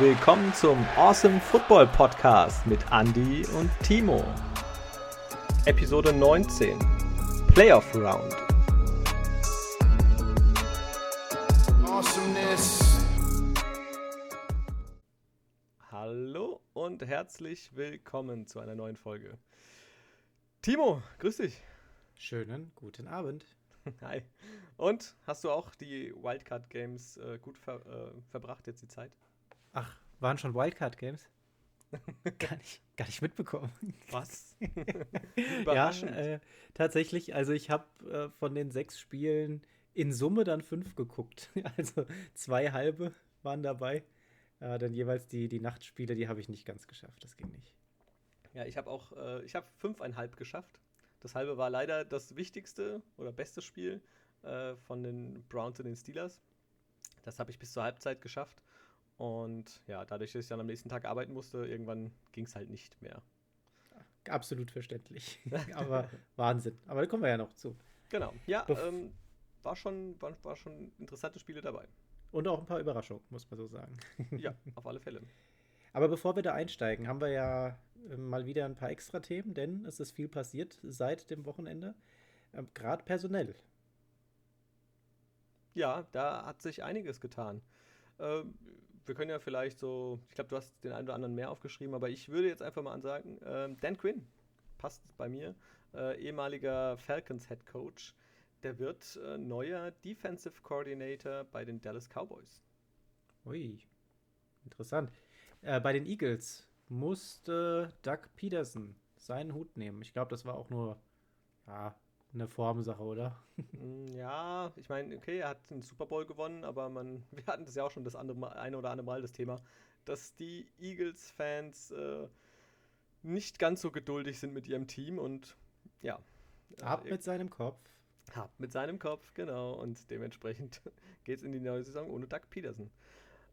willkommen zum Awesome Football Podcast mit Andy und Timo. Episode 19 Playoff Round. Awesomeness. Hallo und herzlich willkommen zu einer neuen Folge. Timo, grüß dich. Schönen guten Abend. Hi. Und hast du auch die Wildcard Games äh, gut ver äh, verbracht jetzt die Zeit? Ach, waren schon Wildcard Games? gar, nicht, gar nicht mitbekommen. Was? Überraschend. Ja, äh, tatsächlich. Also ich habe äh, von den sechs Spielen in Summe dann fünf geguckt. Also zwei halbe waren dabei. Äh, dann jeweils die, die Nachtspiele, die habe ich nicht ganz geschafft. Das ging nicht. Ja, ich habe auch, äh, ich habe fünfeinhalb geschafft. Das halbe war leider das wichtigste oder beste Spiel äh, von den Browns und den Steelers. Das habe ich bis zur Halbzeit geschafft. Und ja, dadurch, dass ich dann am nächsten Tag arbeiten musste, irgendwann ging es halt nicht mehr. Absolut verständlich. Aber Wahnsinn. Aber da kommen wir ja noch zu. Genau. Ja, ähm, war, schon, war, war schon interessante Spiele dabei. Und auch ein paar Überraschungen, muss man so sagen. ja, auf alle Fälle. Aber bevor wir da einsteigen, haben wir ja äh, mal wieder ein paar extra Themen, denn es ist viel passiert seit dem Wochenende. Ähm, Gerade personell. Ja, da hat sich einiges getan. Ähm, wir können ja vielleicht so, ich glaube, du hast den einen oder anderen mehr aufgeschrieben, aber ich würde jetzt einfach mal ansagen, ähm, Dan Quinn passt bei mir, äh, ehemaliger Falcons Head Coach, der wird äh, neuer Defensive Coordinator bei den Dallas Cowboys. Ui, interessant. Äh, bei den Eagles musste Doug Peterson seinen Hut nehmen. Ich glaube, das war auch nur ja, eine Formsache, oder? Mm, ja, ich meine, okay, er hat den Super Bowl gewonnen, aber man, wir hatten das ja auch schon das andere Mal, eine oder andere Mal das Thema, dass die Eagles-Fans äh, nicht ganz so geduldig sind mit ihrem Team und ja. Ab äh, mit seinem Kopf. Ab mit seinem Kopf, genau. Und dementsprechend geht es in die neue Saison ohne Doug Peterson.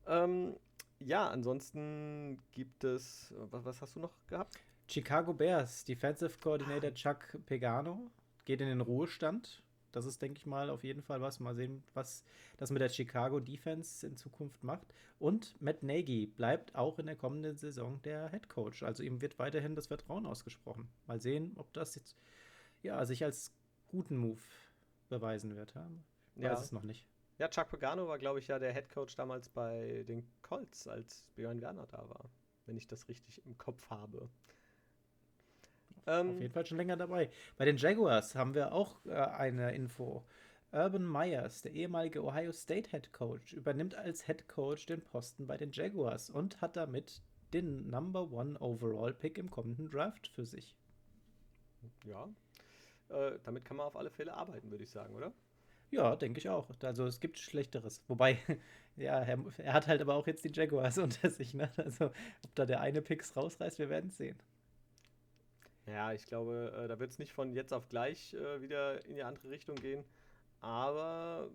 Ähm, ja, ansonsten gibt es, was, was, hast du noch gehabt? Chicago Bears, Defensive Coordinator Chuck Pegano geht in den Ruhestand. Das ist, denke ich mal, auf jeden Fall was. Mal sehen, was das mit der Chicago Defense in Zukunft macht. Und Matt Nagy bleibt auch in der kommenden Saison der Head Coach. Also ihm wird weiterhin das Vertrauen ausgesprochen. Mal sehen, ob das jetzt ja, sich als guten Move beweisen wird. Ja? Weiß ja. es noch nicht. Ja, Chuck Pagano war, glaube ich, ja der Head Coach damals bei den Colts, als Björn Werner da war. Wenn ich das richtig im Kopf habe. Ähm, Auf jeden Fall schon länger dabei. Bei den Jaguars haben wir auch äh, eine Info. Urban Myers, der ehemalige Ohio State Head Coach, übernimmt als Head Coach den Posten bei den Jaguars und hat damit den Number One Overall Pick im kommenden Draft für sich. Ja, äh, damit kann man auf alle Fälle arbeiten, würde ich sagen, oder? Ja, denke ich auch. Also es gibt Schlechteres. Wobei, ja, er, er, hat halt aber auch jetzt die Jaguars unter sich. Ne? Also ob da der eine Picks rausreißt, wir werden es sehen. Ja, ich glaube, äh, da wird es nicht von jetzt auf gleich äh, wieder in die andere Richtung gehen. Aber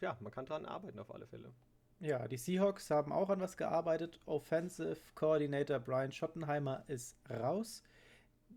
ja, man kann daran arbeiten auf alle Fälle. Ja, die Seahawks haben auch an was gearbeitet. Offensive Coordinator Brian Schottenheimer ist raus.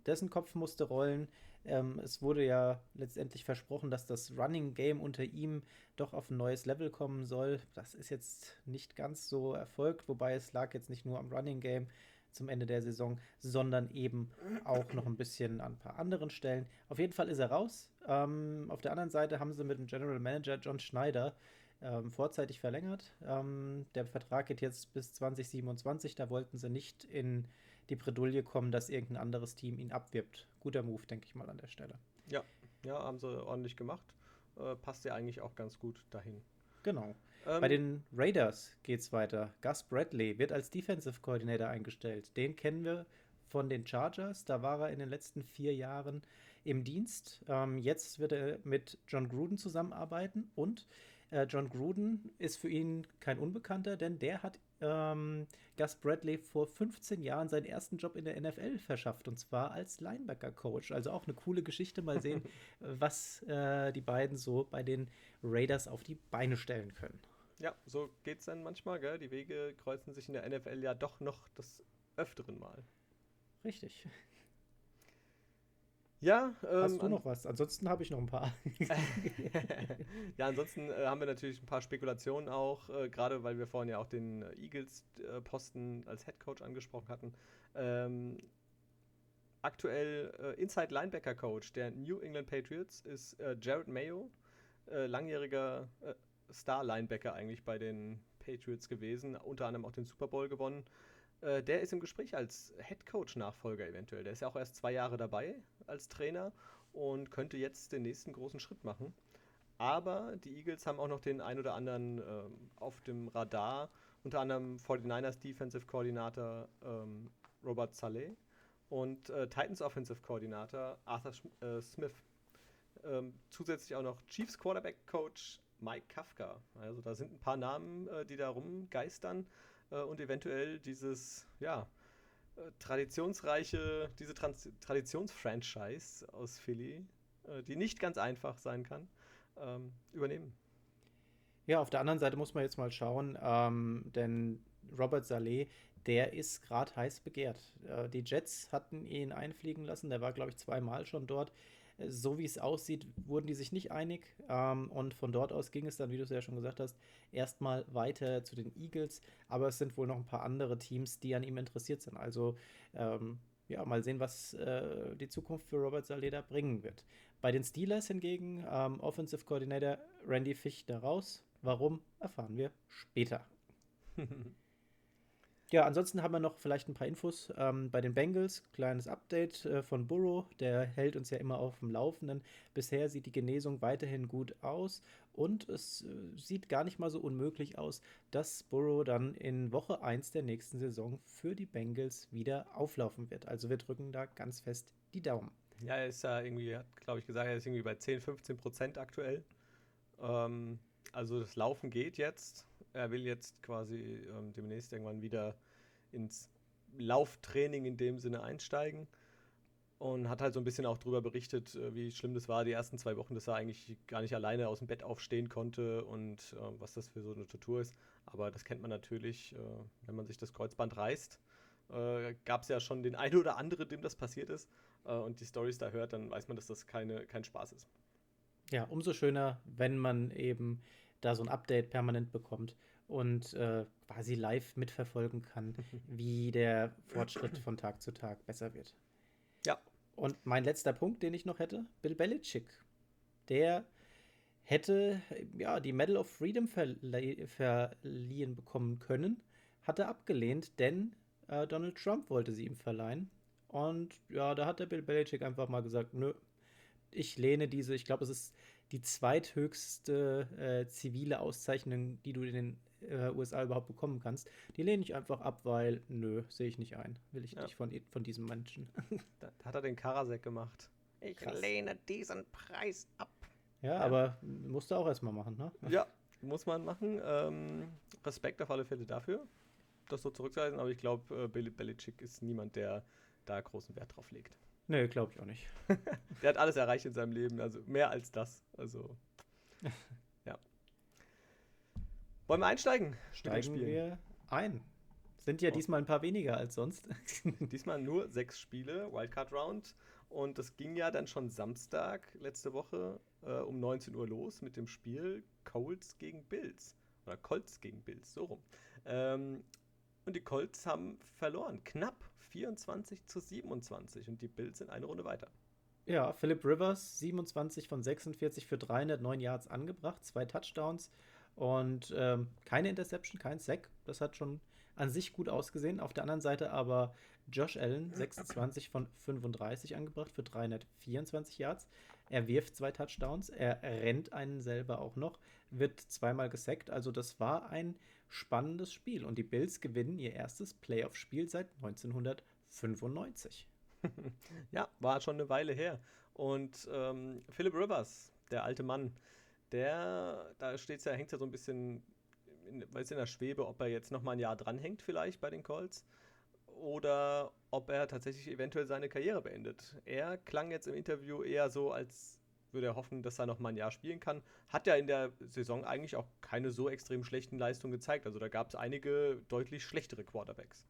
Dessen Kopf musste rollen. Ähm, es wurde ja letztendlich versprochen, dass das Running Game unter ihm doch auf ein neues Level kommen soll. Das ist jetzt nicht ganz so erfolgt, wobei es lag jetzt nicht nur am Running Game zum Ende der Saison, sondern eben auch noch ein bisschen an ein paar anderen Stellen. Auf jeden Fall ist er raus. Ähm, auf der anderen Seite haben sie mit dem General Manager John Schneider ähm, vorzeitig verlängert. Ähm, der Vertrag geht jetzt bis 2027. Da wollten sie nicht in die Bredouille kommen, dass irgendein anderes Team ihn abwirbt. Guter Move, denke ich mal an der Stelle. Ja, ja, haben sie ordentlich gemacht. Äh, passt ja eigentlich auch ganz gut dahin. Genau. Ähm, Bei den Raiders geht es weiter. Gus Bradley wird als Defensive Coordinator eingestellt. Den kennen wir von den Chargers. Da war er in den letzten vier Jahren im Dienst. Ähm, jetzt wird er mit John Gruden zusammenarbeiten und äh, John Gruden ist für ihn kein Unbekannter, denn der hat ähm, Gus Bradley vor 15 Jahren seinen ersten Job in der NFL verschafft und zwar als Linebacker-Coach. Also auch eine coole Geschichte. Mal sehen, was äh, die beiden so bei den Raiders auf die Beine stellen können. Ja, so geht es dann manchmal, gell? Die Wege kreuzen sich in der NFL ja doch noch das öfteren Mal. Richtig. Ja, ähm, hast du noch was? Ansonsten habe ich noch ein paar. ja, ansonsten äh, haben wir natürlich ein paar Spekulationen auch, äh, gerade weil wir vorhin ja auch den äh, Eagles-Posten als Head Coach angesprochen hatten. Ähm, aktuell äh, Inside Linebacker Coach der New England Patriots ist äh, Jared Mayo, äh, langjähriger Star Linebacker eigentlich bei den Patriots gewesen, unter anderem auch den Super Bowl gewonnen. Äh, der ist im Gespräch als Head Coach Nachfolger eventuell. Der ist ja auch erst zwei Jahre dabei als Trainer und könnte jetzt den nächsten großen Schritt machen. Aber die Eagles haben auch noch den ein oder anderen ähm, auf dem Radar, unter anderem 49ers Defensive Coordinator ähm, Robert Saleh und äh, Titans Offensive Coordinator Arthur Sch äh, Smith. Ähm, zusätzlich auch noch Chiefs Quarterback Coach Mike Kafka. Also da sind ein paar Namen, äh, die da rumgeistern äh, und eventuell dieses, ja, äh, traditionsreiche, diese Trans Traditionsfranchise aus Philly, die nicht ganz einfach sein kann, ähm, übernehmen. Ja, auf der anderen Seite muss man jetzt mal schauen, ähm, denn Robert Saleh, der ist gerade heiß begehrt. Äh, die Jets hatten ihn einfliegen lassen, der war, glaube ich, zweimal schon dort so wie es aussieht, wurden die sich nicht einig. Ähm, und von dort aus ging es dann, wie du es ja schon gesagt hast, erstmal weiter zu den Eagles. Aber es sind wohl noch ein paar andere Teams, die an ihm interessiert sind. Also ähm, ja, mal sehen, was äh, die Zukunft für Robert Saleda bringen wird. Bei den Steelers hingegen, ähm, Offensive Coordinator Randy Fichter raus. Warum, erfahren wir später. Ja, ansonsten haben wir noch vielleicht ein paar Infos ähm, bei den Bengals. Kleines Update äh, von Burrow, der hält uns ja immer auf dem Laufenden. Bisher sieht die Genesung weiterhin gut aus und es äh, sieht gar nicht mal so unmöglich aus, dass Burrow dann in Woche 1 der nächsten Saison für die Bengals wieder auflaufen wird. Also wir drücken da ganz fest die Daumen. Ja, er ist ja irgendwie, hat glaube ich gesagt, er ist irgendwie bei 10, 15 Prozent aktuell. Ähm, also das Laufen geht jetzt er will jetzt quasi ähm, demnächst irgendwann wieder ins Lauftraining in dem Sinne einsteigen und hat halt so ein bisschen auch darüber berichtet, äh, wie schlimm das war, die ersten zwei Wochen, dass er eigentlich gar nicht alleine aus dem Bett aufstehen konnte und äh, was das für so eine Tortur ist. Aber das kennt man natürlich, äh, wenn man sich das Kreuzband reißt. Äh, Gab es ja schon den einen oder anderen, dem das passiert ist. Äh, und die Stories da hört, dann weiß man, dass das keine, kein Spaß ist. Ja, umso schöner, wenn man eben da so ein Update permanent bekommt und äh, quasi live mitverfolgen kann, wie der Fortschritt von Tag zu Tag besser wird. Ja. Und mein letzter Punkt, den ich noch hätte, Bill Belichick. Der hätte ja die Medal of Freedom verlie verliehen bekommen können, hatte abgelehnt, denn äh, Donald Trump wollte sie ihm verleihen. Und ja, da hat der Bill Belichick einfach mal gesagt, nö, ich lehne diese, ich glaube, es ist die zweithöchste äh, zivile Auszeichnung, die du in den äh, USA überhaupt bekommen kannst. Die lehne ich einfach ab, weil, nö, sehe ich nicht ein. Will ich ja. nicht von, von diesem Menschen. da hat er den Karasek gemacht. Ich Krass. lehne diesen Preis ab. Ja, ja. aber musst du auch erstmal machen, ne? Ja, muss man machen. Ähm, Respekt auf alle Fälle dafür, das so zurückzuweisen, aber ich glaube, äh, Billy Belichick ist niemand, der da großen Wert drauf legt. Nee, glaube ich auch nicht. der hat alles erreicht in seinem Leben, also mehr als das. Also, ja. Wollen wir einsteigen? Steigen wir ein. Sind ja oh. diesmal ein paar weniger als sonst. diesmal nur sechs Spiele, Wildcard Round. Und das ging ja dann schon Samstag letzte Woche äh, um 19 Uhr los mit dem Spiel Colts gegen Bills. Oder Colts gegen Bills, so rum. Ähm, und die Colts haben verloren. Knapp 24 zu 27 und die Bills sind eine Runde weiter. Ja, Philip Rivers 27 von 46 für 309 Yards angebracht, zwei Touchdowns und ähm, keine Interception, kein Sack. Das hat schon an sich gut ausgesehen. Auf der anderen Seite aber Josh Allen 26 von 35 angebracht für 324 Yards. Er wirft zwei Touchdowns, er rennt einen selber auch noch, wird zweimal gesackt. Also das war ein spannendes Spiel und die Bills gewinnen ihr erstes Playoff-Spiel seit 1995. ja, war schon eine Weile her. Und ähm, Philip Rivers, der alte Mann, der, da steht's ja, hängt ja so ein bisschen, in, weiß in der Schwebe, ob er jetzt nochmal ein Jahr dranhängt vielleicht bei den Colts oder ob er tatsächlich eventuell seine Karriere beendet. Er klang jetzt im Interview eher so, als würde er hoffen, dass er noch mal ein Jahr spielen kann. Hat ja in der Saison eigentlich auch keine so extrem schlechten Leistungen gezeigt. Also da gab es einige deutlich schlechtere Quarterbacks.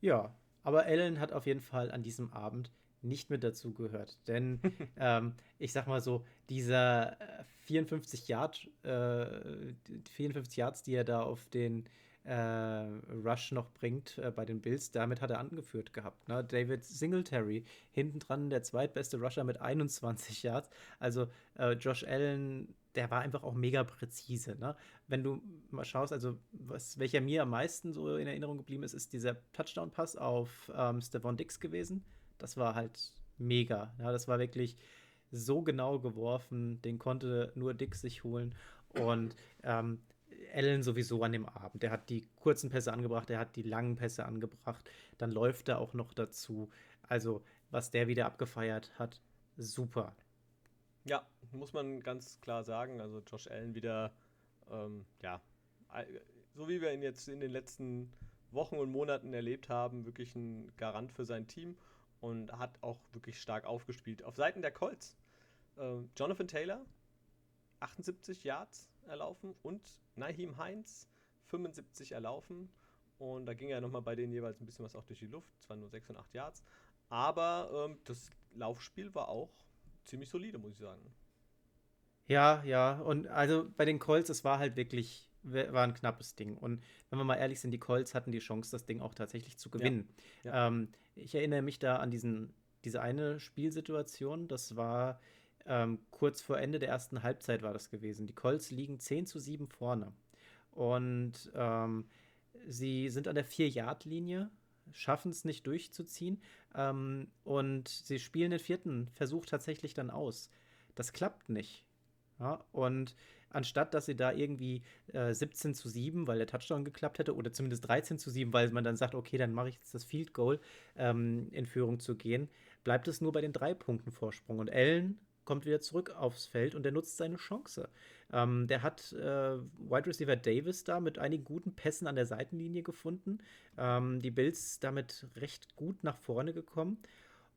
Ja, aber Allen hat auf jeden Fall an diesem Abend nicht mit dazu gehört. Denn ähm, ich sag mal so, dieser 54 äh, Yard, äh, 54 Yards, die er da auf den Rush noch bringt äh, bei den Bills, damit hat er angeführt gehabt. Ne? David Singletary, hinten dran der zweitbeste Rusher mit 21 Yards. Also äh, Josh Allen, der war einfach auch mega präzise. Ne? Wenn du mal schaust, also was, welcher mir am meisten so in Erinnerung geblieben ist, ist dieser Touchdown-Pass auf ähm, Stephon Dix gewesen. Das war halt mega. Ja, das war wirklich so genau geworfen, den konnte nur Dix sich holen. Und ähm, Allen sowieso an dem Abend. Der hat die kurzen Pässe angebracht, der hat die langen Pässe angebracht. Dann läuft er auch noch dazu. Also, was der wieder abgefeiert hat, super. Ja, muss man ganz klar sagen. Also, Josh Allen wieder, ähm, ja, so wie wir ihn jetzt in den letzten Wochen und Monaten erlebt haben, wirklich ein Garant für sein Team und hat auch wirklich stark aufgespielt. Auf Seiten der Colts, äh, Jonathan Taylor, 78 Yards erlaufen und Naheem Heinz 75 erlaufen. Und da ging ja nochmal bei denen jeweils ein bisschen was auch durch die Luft. Zwar nur 6 und 8 Yards. Aber ähm, das Laufspiel war auch ziemlich solide, muss ich sagen. Ja, ja. Und also bei den Colts, es war halt wirklich, war ein knappes Ding. Und wenn wir mal ehrlich sind, die Colts hatten die Chance, das Ding auch tatsächlich zu gewinnen. Ja. Ja. Ähm, ich erinnere mich da an diesen, diese eine Spielsituation. Das war ähm, kurz vor Ende der ersten Halbzeit war das gewesen. Die Colts liegen 10 zu 7 vorne. Und ähm, sie sind an der 4-Yard-Linie, schaffen es nicht durchzuziehen. Ähm, und sie spielen den vierten Versuch tatsächlich dann aus. Das klappt nicht. Ja, und anstatt dass sie da irgendwie äh, 17 zu 7, weil der Touchdown geklappt hätte, oder zumindest 13 zu 7, weil man dann sagt, okay, dann mache ich jetzt das Field Goal ähm, in Führung zu gehen, bleibt es nur bei den drei Punkten Vorsprung. Und Allen kommt wieder zurück aufs Feld und der nutzt seine Chance. Ähm, der hat äh, Wide Receiver Davis da mit einigen guten Pässen an der Seitenlinie gefunden. Ähm, die Bills damit recht gut nach vorne gekommen.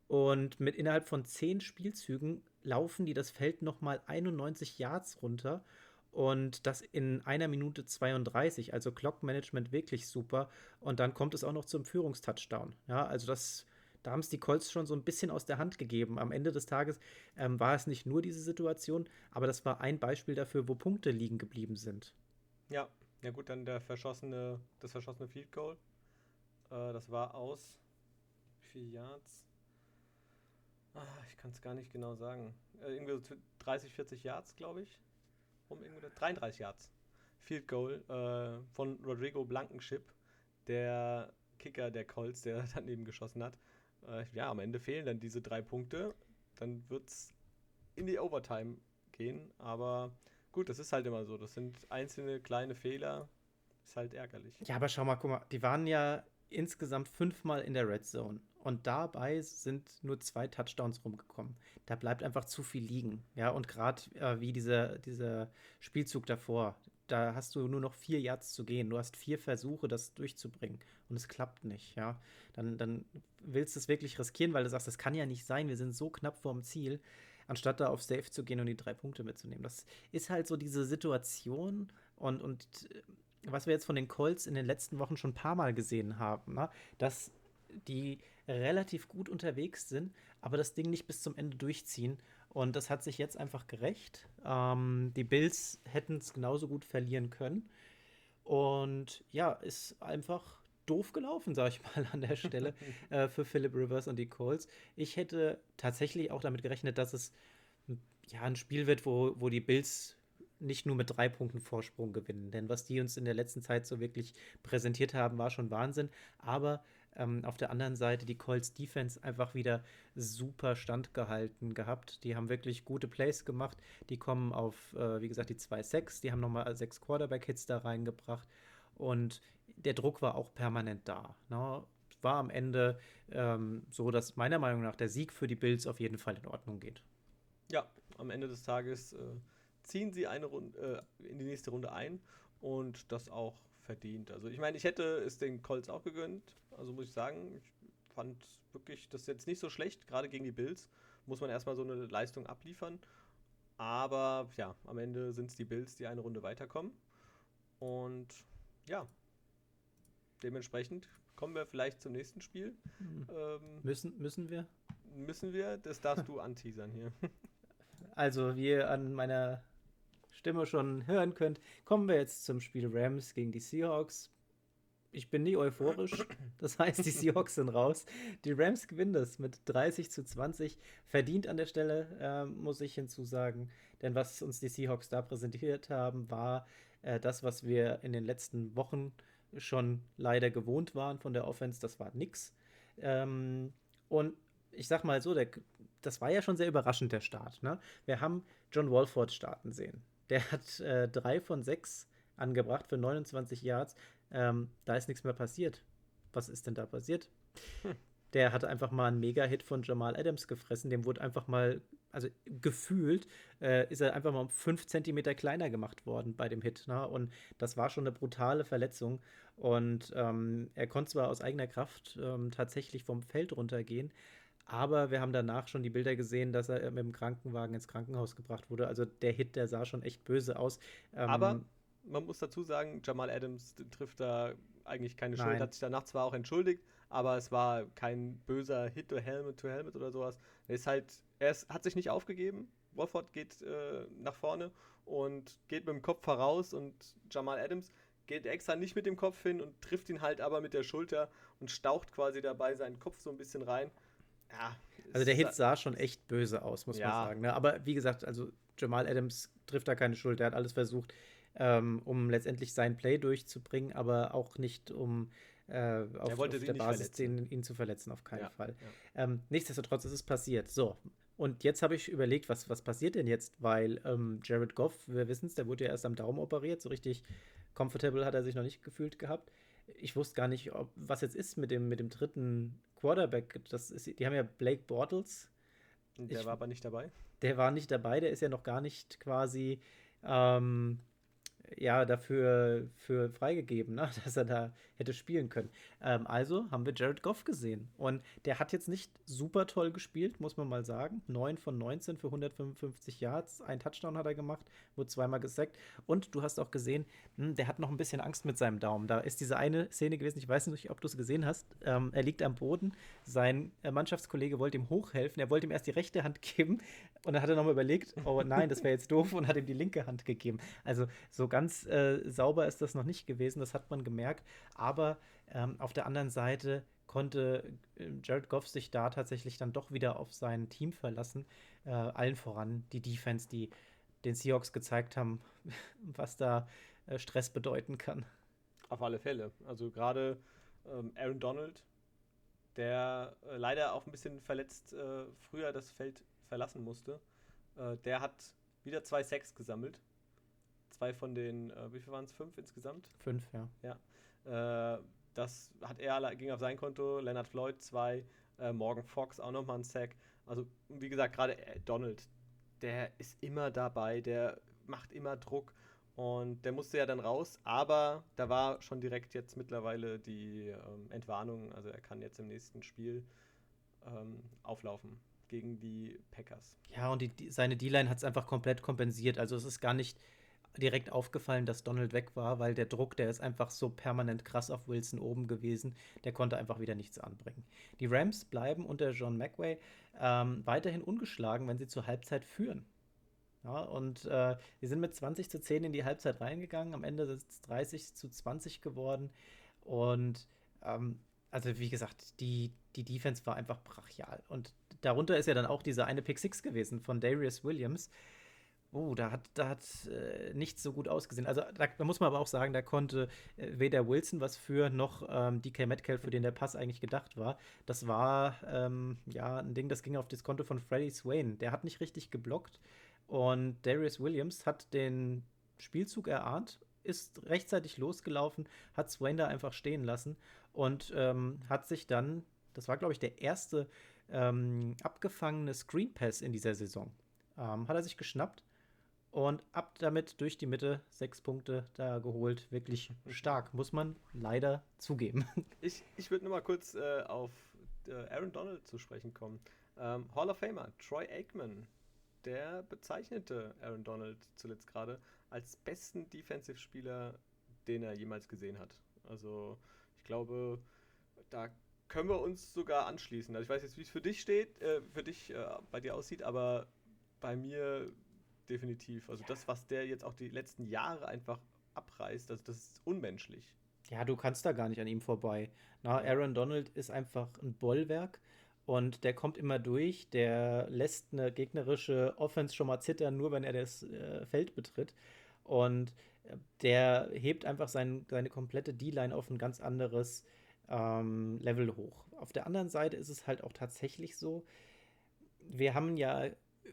Und mit innerhalb von zehn Spielzügen laufen die das Feld nochmal 91 Yards runter. Und das in einer Minute 32. Also Clock-Management wirklich super. Und dann kommt es auch noch zum Führungstouchdown. Ja, also das da haben es die Colts schon so ein bisschen aus der Hand gegeben. Am Ende des Tages ähm, war es nicht nur diese Situation, aber das war ein Beispiel dafür, wo Punkte liegen geblieben sind. Ja, ja gut, dann der verschossene, das verschossene Field Goal. Äh, das war aus vier Yards. Ah, ich kann es gar nicht genau sagen. Äh, irgendwie so 30, 40 Yards, glaube ich. Um irgendwie 33 Yards. Field Goal äh, von Rodrigo Blankenship, der Kicker der Colts, der daneben geschossen hat. Äh, ja, am Ende fehlen dann diese drei Punkte. Dann wird es in die Overtime gehen. Aber gut, das ist halt immer so. Das sind einzelne kleine Fehler. Ist halt ärgerlich. Ja, aber schau mal, guck mal, die waren ja insgesamt fünfmal in der Red Zone. Und dabei sind nur zwei Touchdowns rumgekommen. Da bleibt einfach zu viel liegen. Ja, und gerade äh, wie dieser, dieser Spielzug davor, da hast du nur noch vier Yards zu gehen. Du hast vier Versuche, das durchzubringen. Und es klappt nicht, ja. Dann, dann willst du es wirklich riskieren, weil du sagst, das kann ja nicht sein, wir sind so knapp vorm Ziel, anstatt da auf Safe zu gehen und die drei Punkte mitzunehmen. Das ist halt so diese Situation und, und äh, was wir jetzt von den Colts in den letzten Wochen schon ein paar Mal gesehen haben, ne? dass die relativ gut unterwegs sind, aber das Ding nicht bis zum Ende durchziehen. Und das hat sich jetzt einfach gerecht. Ähm, die Bills hätten es genauso gut verlieren können. Und ja, ist einfach doof gelaufen, sag ich mal an der Stelle, äh, für Philip Rivers und die Colts. Ich hätte tatsächlich auch damit gerechnet, dass es ja ein Spiel wird, wo, wo die Bills nicht nur mit drei Punkten Vorsprung gewinnen. Denn was die uns in der letzten Zeit so wirklich präsentiert haben, war schon Wahnsinn. Aber ähm, auf der anderen Seite die Colts Defense einfach wieder super standgehalten gehabt. Die haben wirklich gute Plays gemacht. Die kommen auf, äh, wie gesagt, die 2-6. Die haben nochmal sechs Quarterback-Hits da reingebracht. Und der Druck war auch permanent da. Ne? War am Ende ähm, so, dass meiner Meinung nach der Sieg für die Bills auf jeden Fall in Ordnung geht. Ja, am Ende des Tages äh, ziehen sie eine Runde, äh, in die nächste Runde ein und das auch verdient. Also ich meine, ich hätte es den Colts auch gegönnt. Also muss ich sagen, ich fand wirklich das jetzt nicht so schlecht, gerade gegen die Bills. Muss man erstmal so eine Leistung abliefern. Aber ja, am Ende sind es die Bills, die eine Runde weiterkommen. Und ja, dementsprechend kommen wir vielleicht zum nächsten Spiel. Mhm. Ähm, müssen, müssen wir? Müssen wir? Das darfst du anteasern hier. Also, wie ihr an meiner Stimme schon hören könnt, kommen wir jetzt zum Spiel Rams gegen die Seahawks. Ich bin nie euphorisch. Das heißt, die Seahawks sind raus. Die Rams gewinnen das mit 30 zu 20. Verdient an der Stelle, äh, muss ich hinzusagen. Denn was uns die Seahawks da präsentiert haben, war äh, das, was wir in den letzten Wochen schon leider gewohnt waren von der Offense. Das war nix. Ähm, und ich sag mal so, der, das war ja schon sehr überraschend, der Start. Ne? Wir haben John Walford starten sehen. Der hat äh, drei von sechs angebracht für 29 Yards. Ähm, da ist nichts mehr passiert. Was ist denn da passiert? Hm. Der hat einfach mal einen Mega-Hit von Jamal Adams gefressen. Dem wurde einfach mal, also gefühlt, äh, ist er einfach mal um 5 cm kleiner gemacht worden bei dem Hit. Ne? Und das war schon eine brutale Verletzung. Und ähm, er konnte zwar aus eigener Kraft ähm, tatsächlich vom Feld runtergehen, aber wir haben danach schon die Bilder gesehen, dass er mit dem Krankenwagen ins Krankenhaus gebracht wurde. Also der Hit, der sah schon echt böse aus. Ähm, aber man muss dazu sagen, Jamal Adams trifft da eigentlich keine Schuld, hat sich danach zwar auch entschuldigt, aber es war kein böser Hit to Helmet to Helmet oder sowas. Er ist halt, er ist, hat sich nicht aufgegeben. Wolford geht äh, nach vorne und geht mit dem Kopf voraus und Jamal Adams geht extra nicht mit dem Kopf hin und trifft ihn halt aber mit der Schulter und staucht quasi dabei seinen Kopf so ein bisschen rein. Ja. Also der Hit sah schon echt böse aus, muss ja. man sagen. Ne? Aber wie gesagt, also Jamal Adams trifft da keine Schuld. Er hat alles versucht, ähm, um letztendlich sein Play durchzubringen, aber auch nicht um äh, auf, auf der Basis ihn, ihn, zu verletzen, auf keinen ja, Fall. Ähm, nichtsdestotrotz ist es passiert. So, und jetzt habe ich überlegt, was, was passiert denn jetzt? Weil ähm, Jared Goff, wir wissen es, der wurde ja erst am Daumen operiert, so richtig comfortable hat er sich noch nicht gefühlt gehabt. Ich wusste gar nicht, ob, was jetzt ist mit dem, mit dem dritten Quarterback. Das ist, die haben ja Blake Bortles. Der ich, war aber nicht dabei. Der war nicht dabei, der ist ja noch gar nicht quasi ähm, ja dafür für freigegeben, ne? dass er da hätte spielen können. Ähm, also haben wir Jared Goff gesehen. Und der hat jetzt nicht super toll gespielt, muss man mal sagen. 9 von 19 für 155 Yards. Ein Touchdown hat er gemacht, wurde zweimal gesackt. Und du hast auch gesehen, hm, der hat noch ein bisschen Angst mit seinem Daumen. Da ist diese eine Szene gewesen, ich weiß nicht, ob du es gesehen hast. Ähm, er liegt am Boden. Sein äh, Mannschaftskollege wollte ihm hochhelfen. Er wollte ihm erst die rechte Hand geben. Und dann hat er nochmal überlegt, oh nein, das wäre jetzt doof und hat ihm die linke Hand gegeben. Also so ganz äh, sauber ist das noch nicht gewesen, das hat man gemerkt. Aber ähm, auf der anderen Seite konnte äh, Jared Goff sich da tatsächlich dann doch wieder auf sein Team verlassen. Äh, allen voran die Defense, die den Seahawks gezeigt haben, was da äh, Stress bedeuten kann. Auf alle Fälle. Also gerade ähm, Aaron Donald, der äh, leider auch ein bisschen verletzt äh, früher das Feld verlassen musste, äh, der hat wieder zwei Sacks gesammelt. Zwei von den, wie viel waren es? Fünf insgesamt? Fünf, ja. Ja. Das hat er, ging auf sein Konto, Leonard Floyd zwei, äh, Morgan Fox auch nochmal ein Sack. Also, wie gesagt, gerade äh, Donald, der ist immer dabei, der macht immer Druck und der musste ja dann raus, aber da war schon direkt jetzt mittlerweile die ähm, Entwarnung, also er kann jetzt im nächsten Spiel ähm, auflaufen gegen die Packers. Ja, und die, seine D-Line hat es einfach komplett kompensiert. Also es ist gar nicht direkt aufgefallen, dass Donald weg war, weil der Druck, der ist einfach so permanent krass auf Wilson oben gewesen. Der konnte einfach wieder nichts anbringen. Die Rams bleiben unter John McWay ähm, weiterhin ungeschlagen, wenn sie zur Halbzeit führen. Ja, und äh, wir sind mit 20 zu 10 in die Halbzeit reingegangen. Am Ende ist es 30 zu 20 geworden. Und ähm, also wie gesagt, die, die Defense war einfach brachial. Und darunter ist ja dann auch dieser eine Pick Six gewesen von Darius Williams. Oh, da hat, da hat äh, nichts so gut ausgesehen. Also da, da, muss man aber auch sagen, da konnte äh, weder Wilson was für, noch ähm, DK Metcalf, für den der Pass eigentlich gedacht war. Das war ähm, ja ein Ding, das ging auf das Konto von Freddie Swain. Der hat nicht richtig geblockt und Darius Williams hat den Spielzug erahnt, ist rechtzeitig losgelaufen, hat Swain da einfach stehen lassen und ähm, hat sich dann, das war glaube ich der erste ähm, abgefangene Screen Pass in dieser Saison, ähm, hat er sich geschnappt und ab damit durch die Mitte sechs Punkte da geholt. Wirklich stark, muss man leider zugeben. Ich, ich würde nur mal kurz äh, auf äh, Aaron Donald zu sprechen kommen. Ähm, Hall of Famer Troy Aikman, der bezeichnete Aaron Donald zuletzt gerade als besten Defensive-Spieler, den er jemals gesehen hat. Also ich glaube, da können wir uns sogar anschließen. Also ich weiß jetzt, wie es für dich steht, äh, für dich äh, bei dir aussieht, aber bei mir definitiv. Also ja. das, was der jetzt auch die letzten Jahre einfach abreißt, also das ist unmenschlich. Ja, du kannst da gar nicht an ihm vorbei. Na, Aaron Donald ist einfach ein Bollwerk und der kommt immer durch. Der lässt eine gegnerische Offense schon mal zittern, nur wenn er das äh, Feld betritt. Und äh, der hebt einfach sein, seine komplette D-Line auf ein ganz anderes ähm, Level hoch. Auf der anderen Seite ist es halt auch tatsächlich so, wir haben ja,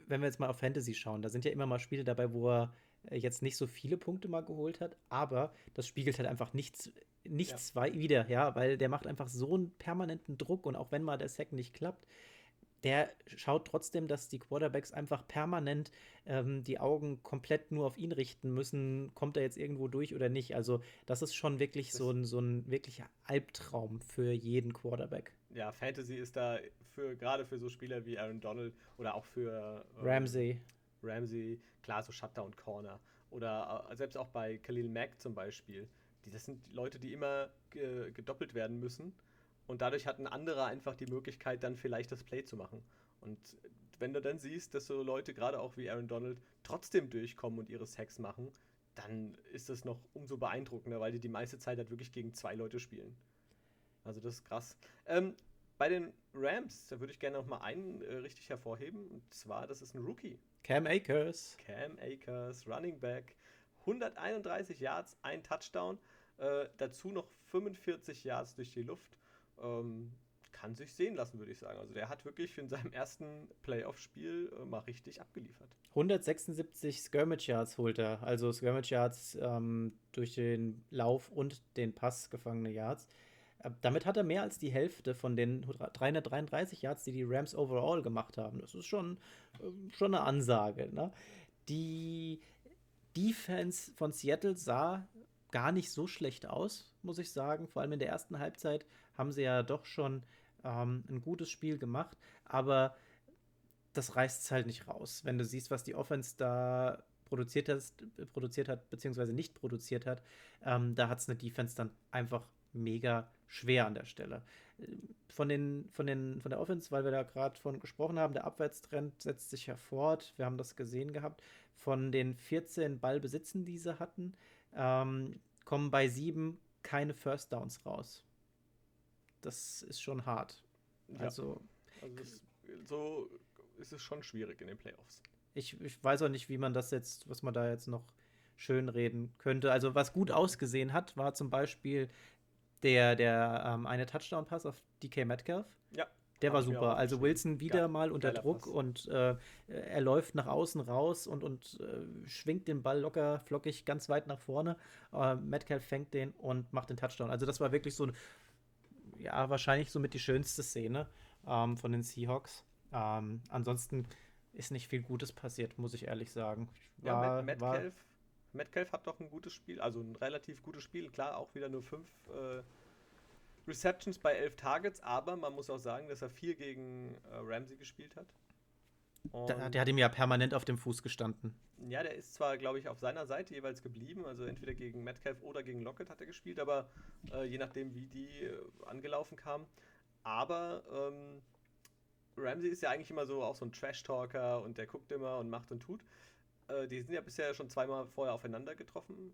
wenn wir jetzt mal auf Fantasy schauen, da sind ja immer mal Spiele dabei, wo er äh, jetzt nicht so viele Punkte mal geholt hat, aber das spiegelt halt einfach nichts, nichts ja. wieder, ja, weil der macht einfach so einen permanenten Druck und auch wenn mal der Sack nicht klappt, der schaut trotzdem, dass die Quarterbacks einfach permanent ähm, die Augen komplett nur auf ihn richten müssen, kommt er jetzt irgendwo durch oder nicht. Also das ist schon wirklich so ein, so ein wirklicher Albtraum für jeden Quarterback. Ja, Fantasy ist da für gerade für so Spieler wie Aaron Donald oder auch für ähm, Ramsey. Ramsey, klar, so Shutdown Corner. Oder äh, selbst auch bei Khalil Mack zum Beispiel. Die, das sind Leute, die immer gedoppelt werden müssen und dadurch hat ein anderer einfach die Möglichkeit, dann vielleicht das Play zu machen. Und wenn du dann siehst, dass so Leute, gerade auch wie Aaron Donald, trotzdem durchkommen und ihre Sex machen, dann ist das noch umso beeindruckender, weil die die meiste Zeit halt wirklich gegen zwei Leute spielen. Also das ist krass. Ähm, bei den Rams, da würde ich gerne noch mal einen äh, richtig hervorheben. Und zwar, das ist ein Rookie. Cam Akers. Cam Akers, Running Back. 131 Yards, ein Touchdown. Äh, dazu noch 45 Yards durch die Luft ähm, kann sich sehen lassen, würde ich sagen. Also der hat wirklich in seinem ersten Playoff-Spiel äh, mal richtig abgeliefert. 176 Skirmish Yards holt er, also Skirmish Yards ähm, durch den Lauf und den Pass gefangene Yards. Äh, damit hat er mehr als die Hälfte von den 333 Yards, die die Rams overall gemacht haben. Das ist schon, äh, schon eine Ansage. Ne? Die Defense von Seattle sah gar nicht so schlecht aus, muss ich sagen. Vor allem in der ersten Halbzeit haben sie ja doch schon ähm, ein gutes Spiel gemacht, aber das reißt es halt nicht raus. Wenn du siehst, was die Offense da produziert, hast, produziert hat, beziehungsweise nicht produziert hat, ähm, da hat es eine Defense dann einfach mega schwer an der Stelle. Von, den, von, den, von der Offense, weil wir da gerade von gesprochen haben, der Abwärtstrend setzt sich ja fort. Wir haben das gesehen gehabt. Von den 14 Ballbesitzen, die sie hatten, ähm, kommen bei sieben keine First Downs raus das ist schon hart. Ja. Also, also das, so ist es schon schwierig in den Playoffs. Ich, ich weiß auch nicht, wie man das jetzt, was man da jetzt noch schön reden könnte. Also, was gut ausgesehen hat, war zum Beispiel der, der ähm, eine Touchdown-Pass auf DK Metcalf. Ja. Der war super. Also Wilson wieder ja, mal unter Druck Pass. und äh, er läuft nach außen raus und, und äh, schwingt den Ball locker, flockig ganz weit nach vorne. Äh, Metcalf fängt den und macht den Touchdown. Also das war wirklich so ein ja, wahrscheinlich somit die schönste Szene ähm, von den Seahawks. Ähm, ansonsten ist nicht viel Gutes passiert, muss ich ehrlich sagen. War, ja, Matt, Metcalf, Metcalf hat doch ein gutes Spiel, also ein relativ gutes Spiel. Klar, auch wieder nur fünf äh, Receptions bei elf Targets, aber man muss auch sagen, dass er viel gegen äh, Ramsey gespielt hat. Der, der, hat ihm ja permanent auf dem Fuß gestanden. Ja, der ist zwar, glaube ich, auf seiner Seite jeweils geblieben, also entweder gegen Metcalf oder gegen Lockett hat er gespielt, aber äh, je nachdem, wie die äh, angelaufen kamen. Aber ähm, Ramsey ist ja eigentlich immer so auch so ein Trash-Talker und der guckt immer und macht und tut. Äh, die sind ja bisher schon zweimal vorher aufeinander getroffen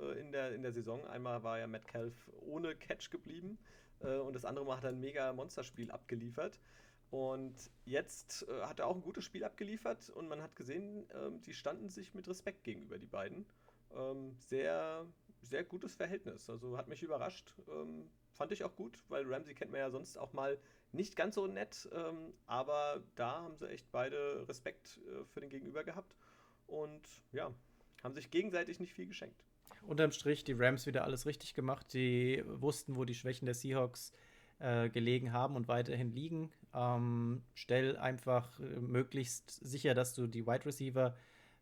äh, in, der, in der Saison. Einmal war ja Metcalf ohne Catch geblieben äh, und das andere Mal hat er ein mega Monsterspiel abgeliefert. Und jetzt äh, hat er auch ein gutes Spiel abgeliefert und man hat gesehen, ähm, die standen sich mit Respekt gegenüber, die beiden. Ähm, sehr, sehr gutes Verhältnis. Also hat mich überrascht. Ähm, fand ich auch gut, weil Ramsey kennt man ja sonst auch mal nicht ganz so nett, ähm, aber da haben sie echt beide Respekt äh, für den Gegenüber gehabt und ja, haben sich gegenseitig nicht viel geschenkt. Unterm Strich, die Rams wieder alles richtig gemacht. Die wussten, wo die Schwächen der Seahawks äh, gelegen haben und weiterhin liegen. Ähm, stell einfach äh, möglichst sicher, dass du die Wide Receiver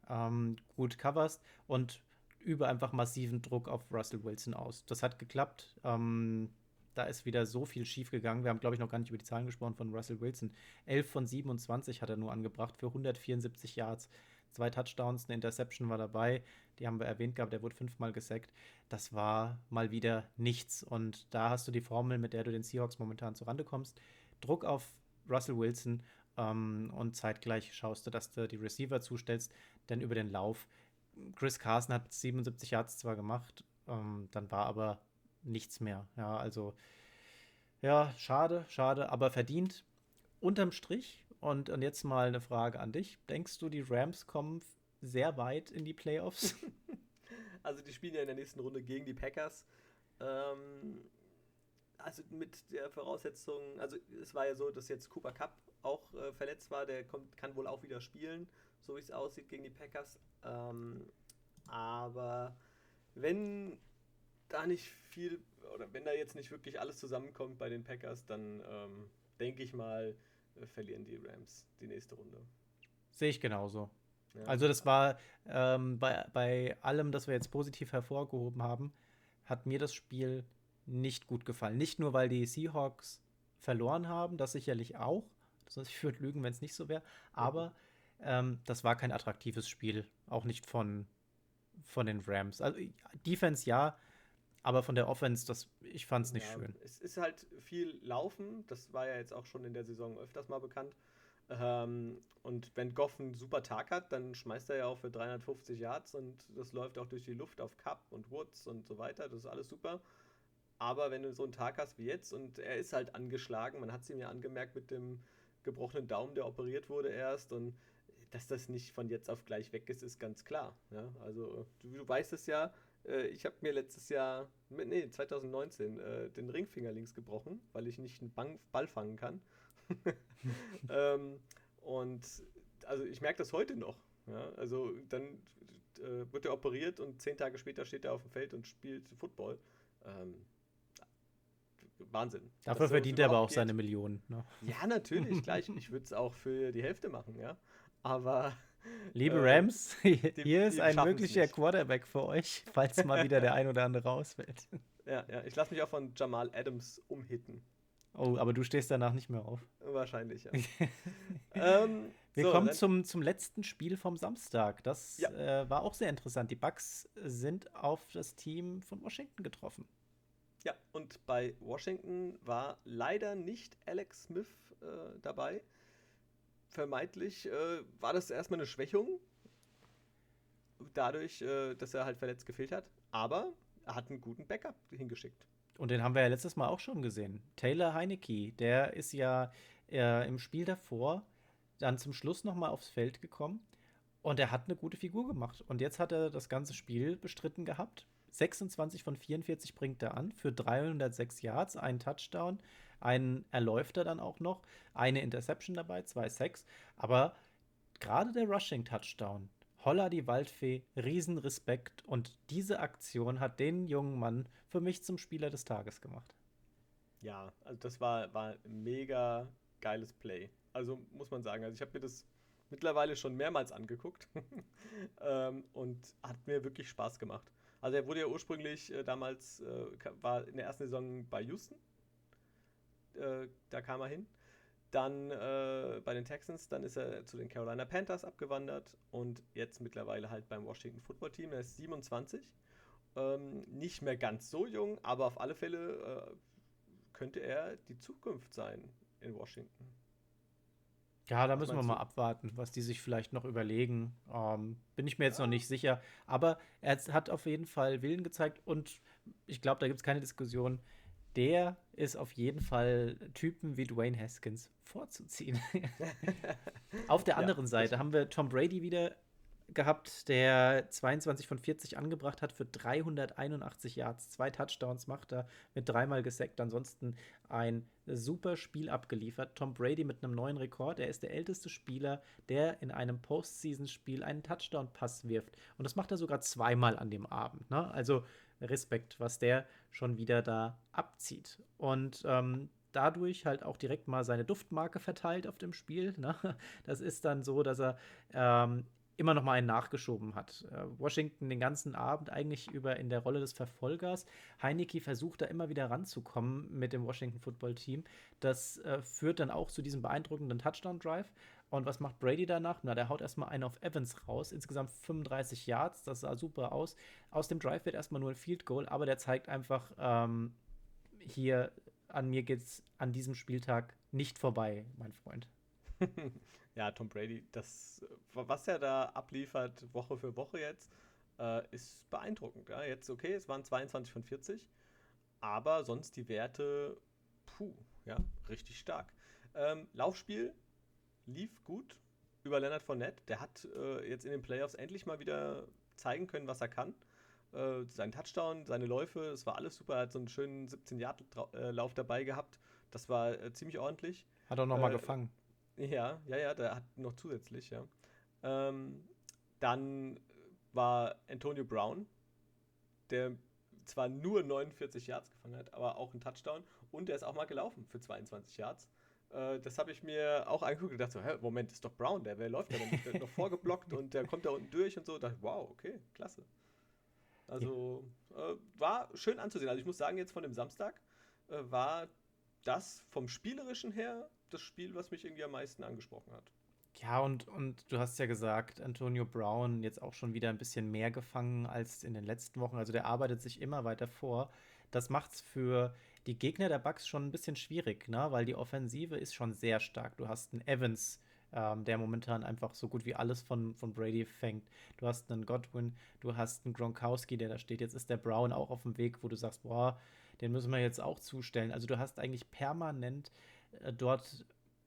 ähm, gut coverst und übe einfach massiven Druck auf Russell Wilson aus. Das hat geklappt. Ähm, da ist wieder so viel schief gegangen. Wir haben, glaube ich, noch gar nicht über die Zahlen gesprochen von Russell Wilson. 11 von 27 hat er nur angebracht für 174 Yards. Zwei Touchdowns, eine Interception war dabei. Die haben wir erwähnt gehabt, der wurde fünfmal gesackt. Das war mal wieder nichts. Und da hast du die Formel, mit der du den Seahawks momentan zurande kommst. Druck auf Russell Wilson ähm, und zeitgleich schaust du, dass du die Receiver zustellst, denn über den Lauf. Chris Carson hat 77 Yards zwar gemacht, ähm, dann war aber nichts mehr. Ja, also ja, schade, schade, aber verdient unterm Strich. Und, und jetzt mal eine Frage an dich. Denkst du, die Rams kommen sehr weit in die Playoffs? Also die spielen ja in der nächsten Runde gegen die Packers. Ähm, also mit der Voraussetzung, also es war ja so, dass jetzt Cooper Cup auch äh, verletzt war, der kommt, kann wohl auch wieder spielen, so wie es aussieht gegen die Packers. Ähm, aber wenn da nicht viel, oder wenn da jetzt nicht wirklich alles zusammenkommt bei den Packers, dann ähm, denke ich mal, verlieren die Rams die nächste Runde. Sehe ich genauso. Ja. Also das war ähm, bei, bei allem, das wir jetzt positiv hervorgehoben haben, hat mir das Spiel nicht gut gefallen. Nicht nur, weil die Seahawks verloren haben, das sicherlich auch. Das ich würde lügen, wenn es nicht so wäre. Aber ähm, das war kein attraktives Spiel. Auch nicht von, von den Rams. Also Defense ja, aber von der Offense, das, ich fand es nicht ja, schön. Es ist halt viel Laufen. Das war ja jetzt auch schon in der Saison öfters mal bekannt. Ähm, und wenn Goff einen super Tag hat, dann schmeißt er ja auch für 350 Yards und das läuft auch durch die Luft auf Cup und Woods und so weiter. Das ist alles super. Aber wenn du so einen Tag hast wie jetzt und er ist halt angeschlagen, man hat es ihm ja angemerkt mit dem gebrochenen Daumen, der operiert wurde erst und dass das nicht von jetzt auf gleich weg ist, ist ganz klar. Ja? Also du, du weißt es ja, ich habe mir letztes Jahr, nee, 2019, äh, den Ringfinger links gebrochen, weil ich nicht einen Ball fangen kann. ähm, und also ich merke das heute noch. Ja? Also dann äh, wird er operiert und zehn Tage später steht er auf dem Feld und spielt Football. Ähm, Wahnsinn. Dafür verdient er aber auch geht. seine Millionen. Ne? Ja, natürlich, gleich. Ich würde es auch für die Hälfte machen, ja. Aber. Liebe äh, Rams, hier die, ist ein möglicher Quarterback für euch, falls mal wieder der ein oder andere rausfällt. Ja, ja, ich lasse mich auch von Jamal Adams umhitten. Oh, aber du stehst danach nicht mehr auf. Wahrscheinlich, ja. ähm, Wir so, kommen zum, zum letzten Spiel vom Samstag. Das ja. äh, war auch sehr interessant. Die Bucks sind auf das Team von Washington getroffen. Ja, und bei Washington war leider nicht Alex Smith äh, dabei. Vermeintlich äh, war das erstmal eine Schwächung. Dadurch, äh, dass er halt verletzt gefehlt hat. Aber er hat einen guten Backup hingeschickt. Und den haben wir ja letztes Mal auch schon gesehen. Taylor Heinecke, der ist ja äh, im Spiel davor dann zum Schluss nochmal aufs Feld gekommen und er hat eine gute Figur gemacht. Und jetzt hat er das ganze Spiel bestritten gehabt. 26 von 44 bringt er an für 306 Yards, einen Touchdown, einen erläuft er dann auch noch, eine Interception dabei, zwei Sacks. Aber gerade der Rushing-Touchdown, Holla die Waldfee, Riesenrespekt und diese Aktion hat den jungen Mann für mich zum Spieler des Tages gemacht. Ja, also das war, war mega geiles Play. Also muss man sagen, also ich habe mir das mittlerweile schon mehrmals angeguckt ähm, und hat mir wirklich Spaß gemacht. Also er wurde ja ursprünglich äh, damals, äh, war in der ersten Saison bei Houston, äh, da kam er hin dann äh, bei den Texans, dann ist er zu den Carolina Panthers abgewandert und jetzt mittlerweile halt beim Washington Football Team. Er ist 27, ähm, nicht mehr ganz so jung, aber auf alle Fälle äh, könnte er die Zukunft sein in Washington. Ja, da müssen wir mal abwarten, was die sich vielleicht noch überlegen. Ähm, bin ich mir jetzt ja. noch nicht sicher. Aber er hat auf jeden Fall Willen gezeigt und ich glaube, da gibt es keine Diskussion der ist auf jeden Fall Typen wie Dwayne Haskins vorzuziehen. auf der anderen ja, Seite haben wir Tom Brady wieder gehabt, der 22 von 40 angebracht hat für 381 Yards, zwei Touchdowns macht er, mit dreimal gesackt, ansonsten ein super Spiel abgeliefert. Tom Brady mit einem neuen Rekord, er ist der älteste Spieler, der in einem Postseason-Spiel einen Touchdown-Pass wirft. Und das macht er sogar zweimal an dem Abend. Ne? Also Respekt, was der schon wieder da abzieht. Und ähm, dadurch halt auch direkt mal seine Duftmarke verteilt auf dem Spiel. Ne? Das ist dann so, dass er ähm, immer noch mal einen nachgeschoben hat. Äh, Washington den ganzen Abend eigentlich über in der Rolle des Verfolgers. Heineke versucht da immer wieder ranzukommen mit dem Washington Football Team. Das äh, führt dann auch zu diesem beeindruckenden Touchdown-Drive. Und was macht Brady danach? Na, der haut erstmal einen auf Evans raus. Insgesamt 35 Yards. Das sah super aus. Aus dem Drive wird erstmal nur ein Field Goal, aber der zeigt einfach, ähm, hier an mir geht's an diesem Spieltag nicht vorbei, mein Freund. ja, Tom Brady, das, was er da abliefert, Woche für Woche jetzt, äh, ist beeindruckend. Ja, jetzt okay, es waren 22 von 40, aber sonst die Werte, puh, ja, richtig stark. Ähm, Laufspiel lief gut über Leonard Fournette. Der hat äh, jetzt in den Playoffs endlich mal wieder zeigen können, was er kann. Äh, sein Touchdown, seine Läufe, es war alles super. Er hat so einen schönen 17-Yard-Lauf dabei gehabt. Das war äh, ziemlich ordentlich. Hat er nochmal äh, gefangen. Ja, ja, ja, der hat noch zusätzlich, ja. Ähm, dann war Antonio Brown, der zwar nur 49 Yards gefangen hat, aber auch einen Touchdown und der ist auch mal gelaufen für 22 Yards. Äh, das habe ich mir auch angeguckt und dachte so, hä, Moment, ist doch Brown, der, wer läuft da denn? Der noch vorgeblockt und der kommt da unten durch und so. Da dachte ich, wow, okay, klasse. Also äh, war schön anzusehen. Also ich muss sagen, jetzt von dem Samstag äh, war das vom Spielerischen her das Spiel, was mich irgendwie am meisten angesprochen hat. Ja, und, und du hast ja gesagt, Antonio Brown jetzt auch schon wieder ein bisschen mehr gefangen als in den letzten Wochen. Also der arbeitet sich immer weiter vor. Das macht es für die Gegner der Bucks schon ein bisschen schwierig, ne? weil die Offensive ist schon sehr stark. Du hast einen Evans, ähm, der momentan einfach so gut wie alles von, von Brady fängt. Du hast einen Godwin, du hast einen Gronkowski, der da steht. Jetzt ist der Brown auch auf dem Weg, wo du sagst, boah, den müssen wir jetzt auch zustellen. Also du hast eigentlich permanent äh, dort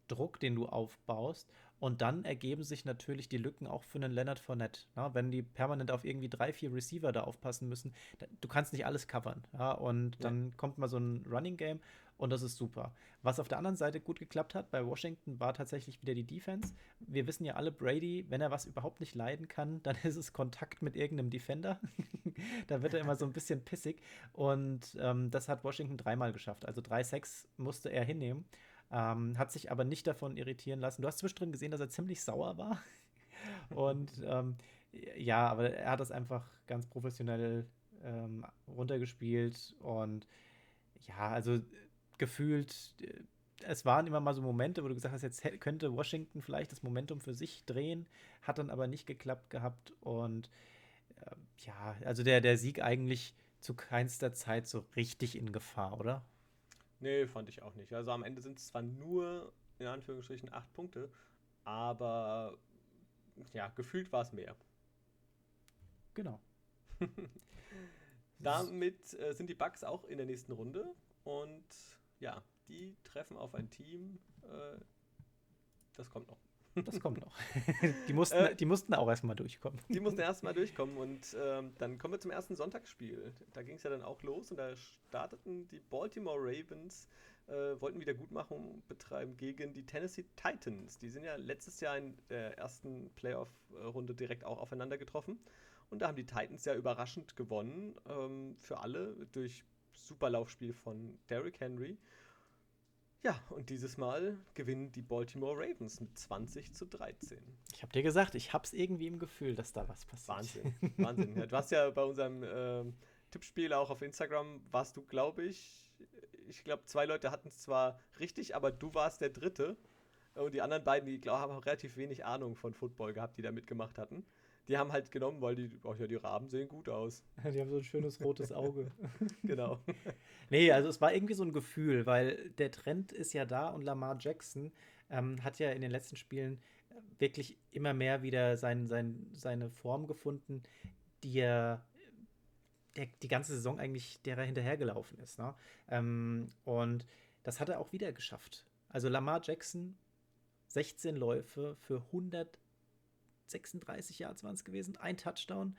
Druck, den du aufbaust. Und dann ergeben sich natürlich die Lücken auch für einen Leonard Fournette. Ja, wenn die permanent auf irgendwie drei, vier Receiver da aufpassen müssen, da, du kannst nicht alles covern. Ja, und dann ja. kommt mal so ein Running Game und das ist super. Was auf der anderen Seite gut geklappt hat bei Washington war tatsächlich wieder die Defense. Wir wissen ja alle, Brady, wenn er was überhaupt nicht leiden kann, dann ist es Kontakt mit irgendeinem Defender. da wird er immer so ein bisschen pissig. Und ähm, das hat Washington dreimal geschafft. Also drei Sacks musste er hinnehmen. Ähm, hat sich aber nicht davon irritieren lassen. Du hast zwischendrin gesehen, dass er ziemlich sauer war. Und ähm, ja, aber er hat das einfach ganz professionell ähm, runtergespielt. Und ja, also gefühlt, äh, es waren immer mal so Momente, wo du gesagt hast, jetzt könnte Washington vielleicht das Momentum für sich drehen, hat dann aber nicht geklappt gehabt. Und äh, ja, also der, der Sieg eigentlich zu keinster Zeit so richtig in Gefahr, oder? Nee, fand ich auch nicht. Also am Ende sind es zwar nur, in Anführungsstrichen, acht Punkte, aber ja, gefühlt war es mehr. Genau. Damit äh, sind die Bugs auch in der nächsten Runde und ja, die treffen auf ein Team, äh, das kommt noch. Das kommt noch. die, mussten, äh, die mussten auch erstmal durchkommen. Die mussten erstmal durchkommen und ähm, dann kommen wir zum ersten Sonntagsspiel. Da ging es ja dann auch los und da starteten die Baltimore Ravens, äh, wollten wieder Gutmachung betreiben gegen die Tennessee Titans. Die sind ja letztes Jahr in der ersten Playoff-Runde direkt auch aufeinander getroffen. Und da haben die Titans ja überraschend gewonnen ähm, für alle durch Superlaufspiel von Derrick Henry. Ja, und dieses Mal gewinnen die Baltimore Ravens mit 20 zu 13. Ich habe dir gesagt, ich habe es irgendwie im Gefühl, dass da was passiert. Wahnsinn, Wahnsinn. Ja, du hast ja bei unserem äh, Tippspiel auch auf Instagram, warst du, glaube ich, ich glaube, zwei Leute hatten es zwar richtig, aber du warst der Dritte. Und die anderen beiden, die glaube haben relativ wenig Ahnung von Football gehabt, die da mitgemacht hatten die haben halt genommen, weil die, oh ja, die Raben sehen gut aus. Die haben so ein schönes rotes Auge. genau. nee, also es war irgendwie so ein Gefühl, weil der Trend ist ja da und Lamar Jackson ähm, hat ja in den letzten Spielen wirklich immer mehr wieder sein, sein, seine Form gefunden, die er der, die ganze Saison eigentlich derer hinterhergelaufen ist. Ne? Ähm, und das hat er auch wieder geschafft. Also Lamar Jackson, 16 Läufe für 100 36 Yards waren es gewesen, ein Touchdown.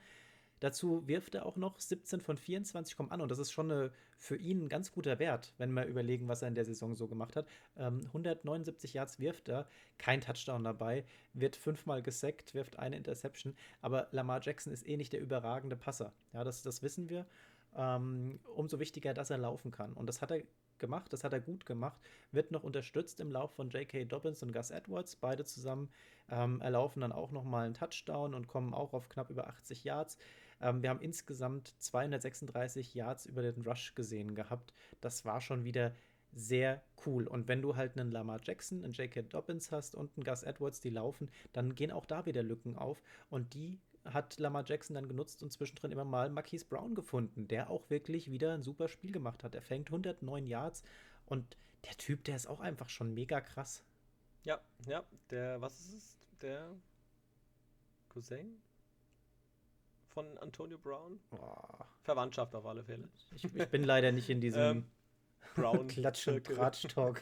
Dazu wirft er auch noch 17 von 24 kommen an und das ist schon eine, für ihn ein ganz guter Wert, wenn wir überlegen, was er in der Saison so gemacht hat. Ähm, 179 Yards wirft er, kein Touchdown dabei, wird fünfmal gesackt, wirft eine Interception, aber Lamar Jackson ist eh nicht der überragende Passer. Ja, das, das wissen wir. Ähm, umso wichtiger, dass er laufen kann. Und das hat er gemacht, das hat er gut gemacht, wird noch unterstützt im Lauf von J.K. Dobbins und Gus Edwards. Beide zusammen ähm, erlaufen dann auch nochmal einen Touchdown und kommen auch auf knapp über 80 Yards. Ähm, wir haben insgesamt 236 Yards über den Rush gesehen gehabt. Das war schon wieder sehr cool. Und wenn du halt einen Lamar Jackson, einen J.K. Dobbins hast und einen Gus Edwards, die laufen, dann gehen auch da wieder Lücken auf. Und die hat Lamar Jackson dann genutzt und zwischendrin immer mal Marquise Brown gefunden, der auch wirklich wieder ein super Spiel gemacht hat. Er fängt 109 Yards und der Typ, der ist auch einfach schon mega krass. Ja, ja, der, was ist es? Der Cousin von Antonio Brown? Oh. Verwandtschaft auf alle Fälle. Ich, ich bin leider nicht in diesem ähm, Brown Klatsch- und Tratsch-Talk.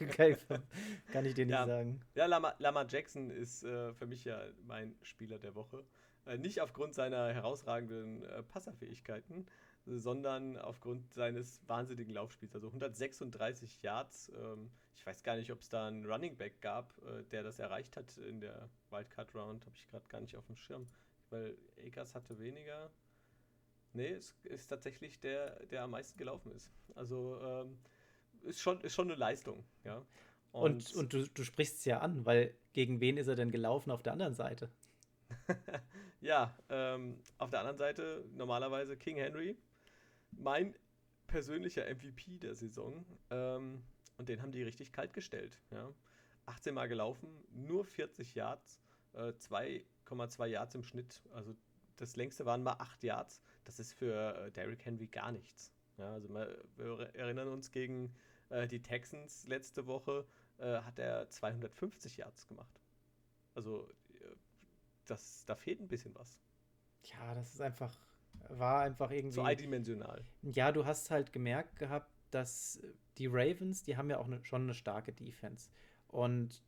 Kann ich dir nicht ja, sagen. Ja, Lama, Lama Jackson ist äh, für mich ja mein Spieler der Woche. Äh, nicht aufgrund seiner herausragenden äh, Passerfähigkeiten, sondern aufgrund seines wahnsinnigen Laufspiels. Also 136 Yards. Ähm, ich weiß gar nicht, ob es da einen Running Back gab, äh, der das erreicht hat in der Wildcard Round. Habe ich gerade gar nicht auf dem Schirm. Weil Akers hatte weniger. Nee, es ist tatsächlich der, der am meisten gelaufen ist. Also ähm, ist, schon, ist schon eine Leistung, ja. Und, und, und du, du sprichst es ja an, weil gegen wen ist er denn gelaufen auf der anderen Seite? ja, ähm, auf der anderen Seite normalerweise King Henry, mein persönlicher MVP der Saison. Ähm, und den haben die richtig kalt gestellt. Ja. 18 Mal gelaufen, nur 40 Yards, äh, 2,2 Yards im Schnitt. Also das längste waren mal 8 Yards. Das ist für äh, Derrick Henry gar nichts. Ja, also wir erinnern uns gegen äh, die Texans letzte Woche äh, hat er 250 Yards gemacht. Also das, da fehlt ein bisschen was. Ja, das ist einfach, war einfach irgendwie. So eindimensional. Ja, du hast halt gemerkt gehabt, dass die Ravens, die haben ja auch ne, schon eine starke Defense. Und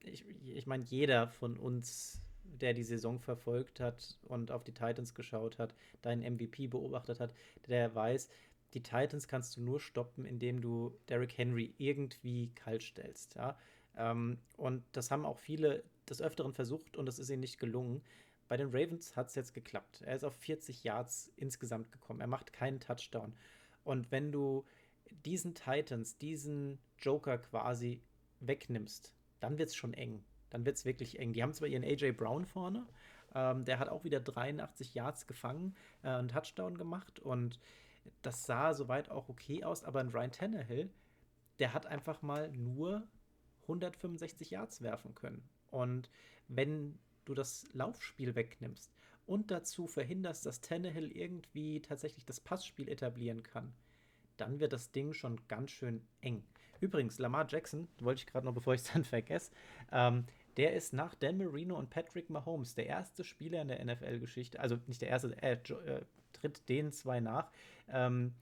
ich, ich meine, jeder von uns, der die Saison verfolgt hat und auf die Titans geschaut hat, deinen MVP beobachtet hat, der weiß, die Titans kannst du nur stoppen, indem du Derrick Henry irgendwie kalt stellst. Ja? Ähm, und das haben auch viele des Öfteren versucht und es ist ihm nicht gelungen. Bei den Ravens hat es jetzt geklappt. Er ist auf 40 Yards insgesamt gekommen. Er macht keinen Touchdown. Und wenn du diesen Titans, diesen Joker quasi wegnimmst, dann wird es schon eng. Dann wird es wirklich eng. Die haben zwar ihren AJ Brown vorne, ähm, der hat auch wieder 83 Yards gefangen, äh, einen Touchdown gemacht und das sah soweit auch okay aus, aber ein Ryan Tannehill, der hat einfach mal nur 165 Yards werfen können. Und wenn du das Laufspiel wegnimmst und dazu verhinderst, dass Tannehill irgendwie tatsächlich das Passspiel etablieren kann, dann wird das Ding schon ganz schön eng. Übrigens, Lamar Jackson, wollte ich gerade noch, bevor ich es dann vergesse, ähm, der ist nach Dan Marino und Patrick Mahomes der erste Spieler in der NFL-Geschichte, also nicht der erste, er äh, tritt den zwei nach, ähm,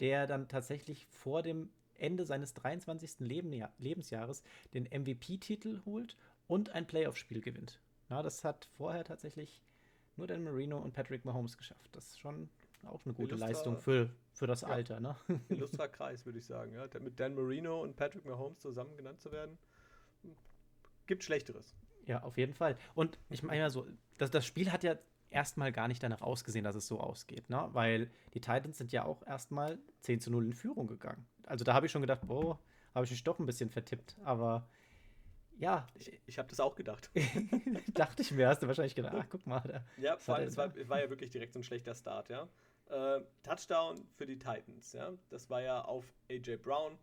der dann tatsächlich vor dem Ende seines 23. Leben, Lebensjahres den MVP-Titel holt und ein Playoff-Spiel gewinnt. Ja, das hat vorher tatsächlich nur Dan Marino und Patrick Mahomes geschafft. Das ist schon auch eine gute Illustra, Leistung für, für das ja, Alter. Ne? Illustra Kreis, würde ich sagen. Ja. Mit Dan Marino und Patrick Mahomes zusammen genannt zu werden, gibt Schlechteres. Ja, auf jeden Fall. Und ich meine ja so, das, das Spiel hat ja erstmal gar nicht danach ausgesehen, dass es so ausgeht, ne? Weil die Titans sind ja auch erstmal 10 zu 0 in Führung gegangen. Also da habe ich schon gedacht, boah, habe ich mich doch ein bisschen vertippt. Aber ja. Ich, ich habe das auch gedacht. Dachte ich mir, hast du wahrscheinlich gedacht, ach, guck mal. Da, ja, vor allem, es war, war, ja wirklich direkt so ein schlechter Start, ja. Äh, Touchdown für die Titans, ja. Das war ja auf AJ Brown.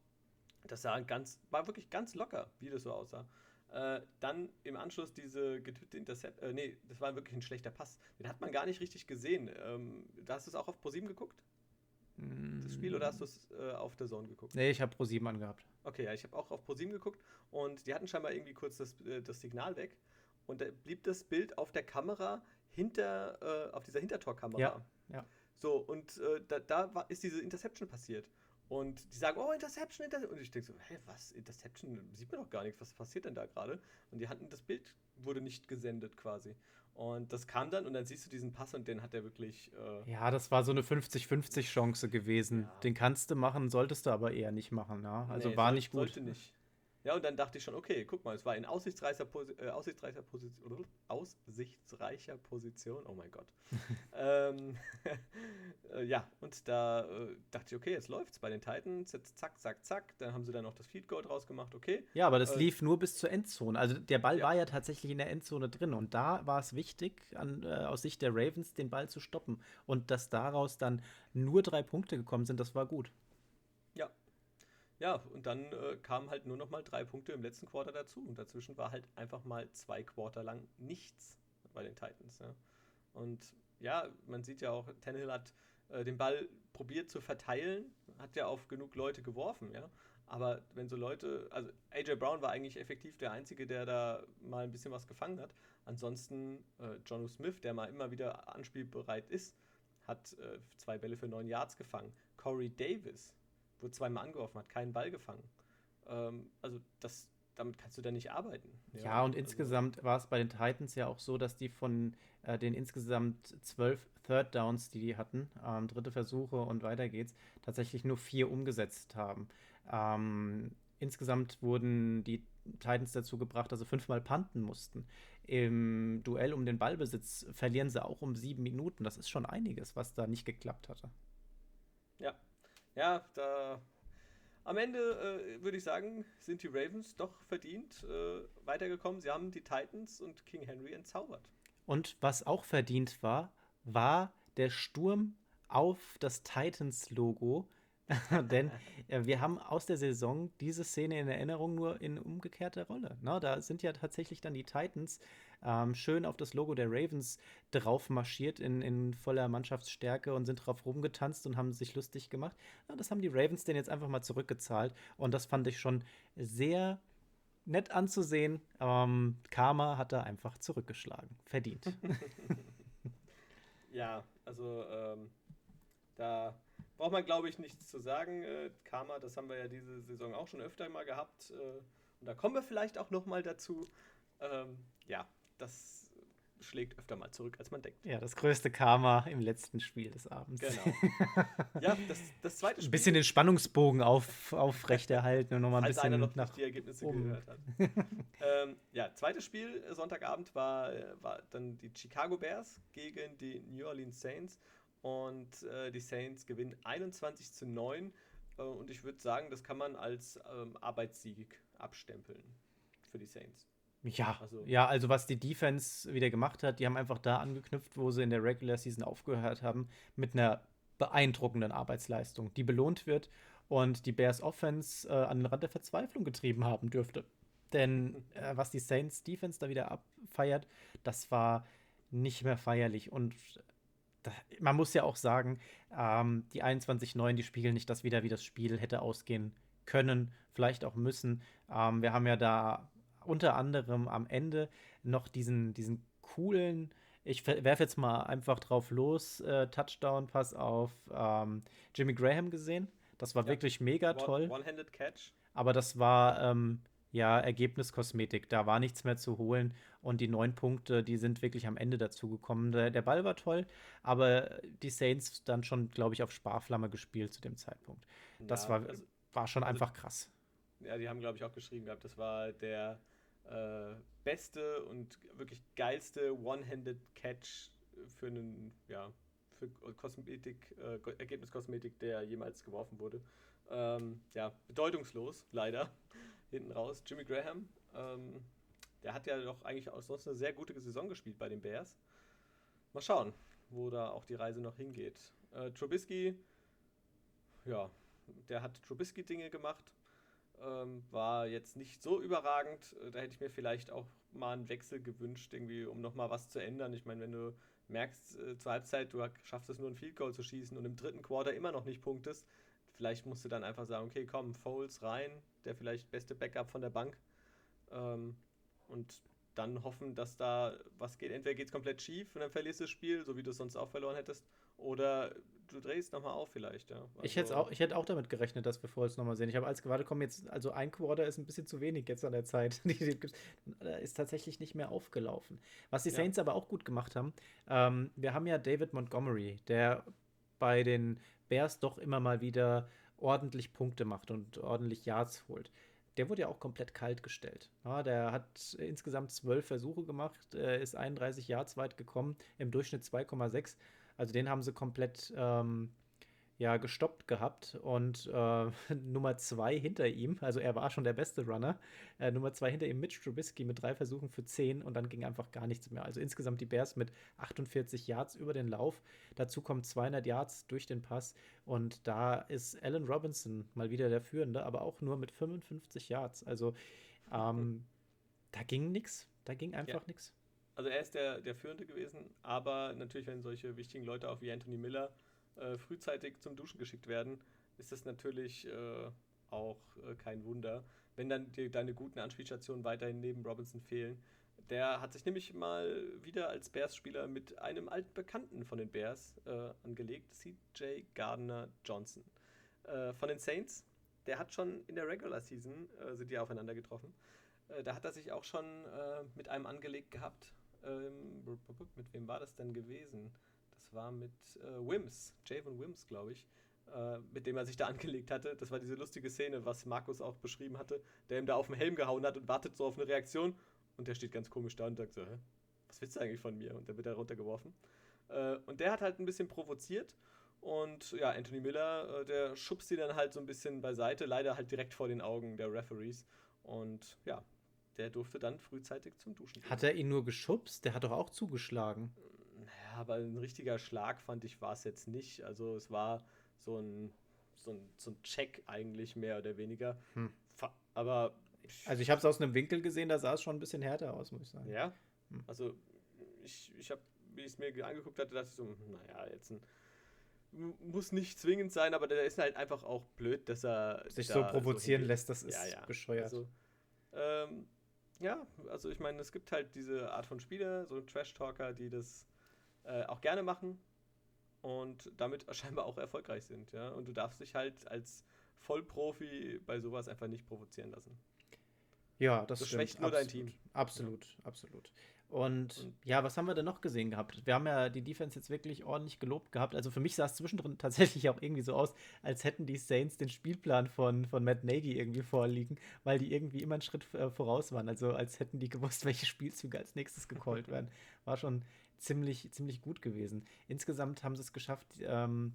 Das sah ganz, war wirklich ganz locker, wie das so aussah. Äh, dann im Anschluss diese getippte Intercept, äh, nee, das war wirklich ein schlechter Pass. Den hat man gar nicht richtig gesehen. Ähm, da hast du es auch auf ProSieben geguckt? Das Spiel oder hast du es äh, auf der Zone geguckt? Nee, ich habe ProSieben angehabt. Okay, ja, ich habe auch auf ProSieben geguckt und die hatten scheinbar irgendwie kurz das, äh, das Signal weg und da blieb das Bild auf der Kamera hinter, äh, auf dieser Hintertorkamera. Ja, ja. So, und äh, da, da war, ist diese Interception passiert. Und die sagen, oh, Interception, Interception. Und ich denke so, hä, was? Interception? Sieht man doch gar nichts. Was passiert denn da gerade? Und die hatten, das Bild wurde nicht gesendet quasi. Und das kam dann und dann siehst du diesen Pass und den hat er wirklich. Äh ja, das war so eine 50-50 Chance gewesen. Ja. Den kannst du machen, solltest du aber eher nicht machen. Ja? Also nee, war soll, nicht gut. Sollte nicht. Ja, und dann dachte ich schon, okay, guck mal, es war in aussichtsreicher, Posi äh, aussichtsreicher, Position, aussichtsreicher Position, oh mein Gott. ähm, äh, ja, und da äh, dachte ich, okay, jetzt läuft's bei den Titans, jetzt zack, zack, zack, dann haben sie dann noch das Feed Goal draus gemacht, okay. Ja, aber das äh, lief nur bis zur Endzone, also der Ball ja. war ja tatsächlich in der Endzone drin und da war es wichtig, an, äh, aus Sicht der Ravens den Ball zu stoppen und dass daraus dann nur drei Punkte gekommen sind, das war gut. Ja, und dann äh, kamen halt nur noch mal drei Punkte im letzten Quarter dazu. Und dazwischen war halt einfach mal zwei Quarter lang nichts bei den Titans. Ja. Und ja, man sieht ja auch, Tannehill hat äh, den Ball probiert zu verteilen, hat ja auf genug Leute geworfen, ja. Aber wenn so Leute, also AJ Brown war eigentlich effektiv der Einzige, der da mal ein bisschen was gefangen hat. Ansonsten äh, John Smith, der mal immer wieder anspielbereit ist, hat äh, zwei Bälle für neun Yards gefangen. Corey Davis wurde zweimal angeworfen, hat keinen Ball gefangen. Ähm, also das, damit kannst du da nicht arbeiten. Ja, ja und also, insgesamt war es bei den Titans ja auch so, dass die von äh, den insgesamt zwölf Third Downs, die die hatten, ähm, dritte Versuche und weiter geht's, tatsächlich nur vier umgesetzt haben. Ähm, insgesamt wurden die Titans dazu gebracht, dass sie fünfmal panten mussten. Im Duell um den Ballbesitz verlieren sie auch um sieben Minuten. Das ist schon einiges, was da nicht geklappt hatte. Ja, da am Ende äh, würde ich sagen, sind die Ravens doch verdient äh, weitergekommen. Sie haben die Titans und King Henry entzaubert. Und was auch verdient war, war der Sturm auf das Titans-Logo. Denn äh, wir haben aus der Saison diese Szene in Erinnerung nur in umgekehrter Rolle. Na, da sind ja tatsächlich dann die Titans ähm, schön auf das Logo der Ravens drauf marschiert in, in voller Mannschaftsstärke und sind drauf rumgetanzt und haben sich lustig gemacht. Ja, das haben die Ravens denn jetzt einfach mal zurückgezahlt und das fand ich schon sehr nett anzusehen. Ähm, Karma hat da einfach zurückgeschlagen. Verdient. ja, also ähm, da braucht man, glaube ich, nichts zu sagen. Äh, Karma, das haben wir ja diese Saison auch schon öfter mal gehabt. Äh, und da kommen wir vielleicht auch noch mal dazu. Ähm, ja, das schlägt öfter mal zurück, als man denkt. Ja, das größte Karma im letzten Spiel des Abends. Genau. ja, das, das zweite Spiel. Ein bisschen den Spannungsbogen auf, aufrechterhalten und nochmal ein bisschen noch nach die Ergebnisse oben. gehört hat. ähm, ja, zweites Spiel äh, Sonntagabend war, äh, war dann die Chicago Bears gegen die New Orleans Saints und äh, die Saints gewinnen 21 zu 9 äh, und ich würde sagen, das kann man als ähm, Arbeitssieg abstempeln für die Saints. Ja, also, ja, also was die Defense wieder gemacht hat, die haben einfach da angeknüpft, wo sie in der Regular Season aufgehört haben, mit einer beeindruckenden Arbeitsleistung, die belohnt wird und die Bears Offense äh, an den Rand der Verzweiflung getrieben haben dürfte. Denn äh, was die Saints Defense da wieder abfeiert, das war nicht mehr feierlich. Und da, man muss ja auch sagen, ähm, die 21-9, die spiegeln nicht das wieder, wie das Spiel hätte ausgehen können, vielleicht auch müssen. Ähm, wir haben ja da unter anderem am Ende noch diesen, diesen coolen, ich werfe jetzt mal einfach drauf los, äh, Touchdown-Pass auf ähm, Jimmy Graham gesehen. Das war ja. wirklich mega toll. One-handed Catch. Aber das war ähm, ja Ergebniskosmetik. Da war nichts mehr zu holen. Und die neun Punkte, die sind wirklich am Ende dazu gekommen. Der, der Ball war toll, aber die Saints dann schon, glaube ich, auf Sparflamme gespielt zu dem Zeitpunkt. Das ja, war, also, war schon also, einfach krass. Ja, die haben, glaube ich, auch geschrieben gehabt, das war der äh, beste und wirklich geilste One-Handed Catch für einen, ja, für Kosmetik, äh, Ergebniskosmetik, der jemals geworfen wurde. Ähm, ja, bedeutungslos, leider, hinten raus. Jimmy Graham, ähm, der hat ja doch eigentlich auch sonst eine sehr gute Saison gespielt bei den Bears. Mal schauen, wo da auch die Reise noch hingeht. Äh, Trubisky, ja, der hat Trubisky-Dinge gemacht. Ähm, war jetzt nicht so überragend. Äh, da hätte ich mir vielleicht auch mal einen Wechsel gewünscht, irgendwie, um nochmal was zu ändern. Ich meine, wenn du merkst äh, zur Halbzeit, du schaffst es nur ein Field Goal zu schießen und im dritten Quarter immer noch nicht punktest, vielleicht musst du dann einfach sagen, okay, komm, Foles rein, der vielleicht beste Backup von der Bank. Ähm, und dann hoffen, dass da was geht. Entweder geht es komplett schief und dann verlierst du das Spiel, so wie du es sonst auch verloren hättest, oder du drehst nochmal auf vielleicht, ja. Also ich, hätte auch, ich hätte auch damit gerechnet, dass wir Falls nochmal sehen. Ich habe als gewartet, komm jetzt, also ein Quarter ist ein bisschen zu wenig jetzt an der Zeit. da ist tatsächlich nicht mehr aufgelaufen. Was die Saints ja. aber auch gut gemacht haben, ähm, wir haben ja David Montgomery, der bei den Bears doch immer mal wieder ordentlich Punkte macht und ordentlich Yards holt. Der wurde ja auch komplett kalt gestellt. Ja, der hat insgesamt zwölf Versuche gemacht, äh, ist 31 Yards weit gekommen, im Durchschnitt 2,6. Also den haben sie komplett ähm, ja gestoppt gehabt und äh, Nummer zwei hinter ihm, also er war schon der beste Runner, äh, Nummer zwei hinter ihm Mitch Trubisky mit drei Versuchen für zehn und dann ging einfach gar nichts mehr. Also insgesamt die Bears mit 48 Yards über den Lauf. Dazu kommen 200 Yards durch den Pass und da ist Allen Robinson mal wieder der Führende, aber auch nur mit 55 Yards. Also ähm, da ging nichts, da ging einfach ja. nichts. Also er ist der, der Führende gewesen, aber natürlich, wenn solche wichtigen Leute auch wie Anthony Miller äh, frühzeitig zum Duschen geschickt werden, ist das natürlich äh, auch äh, kein Wunder, wenn dann die, deine guten Anspielstationen weiterhin neben Robinson fehlen. Der hat sich nämlich mal wieder als Bears-Spieler mit einem alten Bekannten von den Bears äh, angelegt, CJ Gardner Johnson. Äh, von den Saints, der hat schon in der Regular Season, äh, sind die aufeinander getroffen, da hat er sich auch schon mit einem angelegt gehabt. Ähm, mit wem war das denn gewesen? war mit äh, Wims, Javon Wims, glaube ich, äh, mit dem er sich da angelegt hatte. Das war diese lustige Szene, was Markus auch beschrieben hatte, der ihm da auf den Helm gehauen hat und wartet so auf eine Reaktion. Und der steht ganz komisch da und sagt so, Hä? was willst du eigentlich von mir? Und dann wird er runtergeworfen. Äh, und der hat halt ein bisschen provoziert. Und ja, Anthony Miller, äh, der schubst sie dann halt so ein bisschen beiseite, leider halt direkt vor den Augen der Referees. Und ja, der durfte dann frühzeitig zum Duschen. Gehen. Hat er ihn nur geschubst? Der hat doch auch zugeschlagen. Ja, aber ein richtiger Schlag fand ich war es jetzt nicht. Also es war so ein, so ein, so ein Check eigentlich mehr oder weniger. Hm. Aber. Also ich habe es aus einem Winkel gesehen, da sah es schon ein bisschen härter aus, muss ich sagen. Ja. Hm. Also ich, ich habe, wie ich es mir angeguckt hatte, dachte ich so, naja, jetzt ein muss nicht zwingend sein, aber der ist halt einfach auch blöd, dass er sich so provozieren so lässt, das ist ja, ja. bescheuert. Also, ähm, ja, also ich meine, es gibt halt diese Art von Spieler, so Trash-Talker, die das äh, auch gerne machen und damit scheinbar auch erfolgreich sind. Ja? Und du darfst dich halt als Vollprofi bei sowas einfach nicht provozieren lassen. Ja, das, das schwächt nur absolut, dein Team. Absolut, ja. absolut. Und, und, ja, was haben wir denn noch gesehen gehabt? Wir haben ja die Defense jetzt wirklich ordentlich gelobt gehabt. Also für mich sah es zwischendrin tatsächlich auch irgendwie so aus, als hätten die Saints den Spielplan von, von Matt Nagy irgendwie vorliegen, weil die irgendwie immer einen Schritt äh, voraus waren. Also als hätten die gewusst, welche Spielzüge als nächstes gecallt werden. War schon ziemlich, ziemlich gut gewesen. Insgesamt haben sie es geschafft, ähm,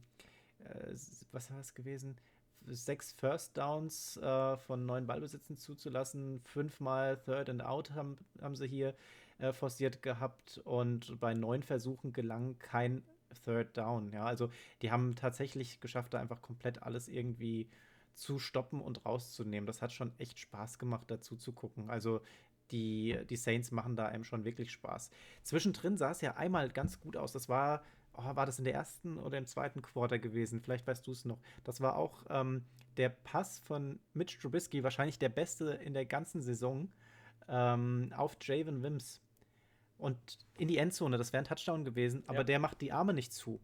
äh, was war es gewesen? Sechs First Downs äh, von neun Ballbesitzen zuzulassen, fünfmal Third and Out haben, haben sie hier äh, forciert gehabt und bei neun Versuchen gelang kein Third Down. Ja, also die haben tatsächlich geschafft, da einfach komplett alles irgendwie zu stoppen und rauszunehmen. Das hat schon echt Spaß gemacht, dazu zu gucken. Also die, die Saints machen da einem schon wirklich Spaß. Zwischendrin sah es ja einmal ganz gut aus. Das war, oh, war das in der ersten oder im zweiten Quarter gewesen? Vielleicht weißt du es noch. Das war auch ähm, der Pass von Mitch Trubisky, wahrscheinlich der beste in der ganzen Saison, ähm, auf Javen Wims. Und in die Endzone, das wäre ein Touchdown gewesen, aber ja. der macht die Arme nicht zu.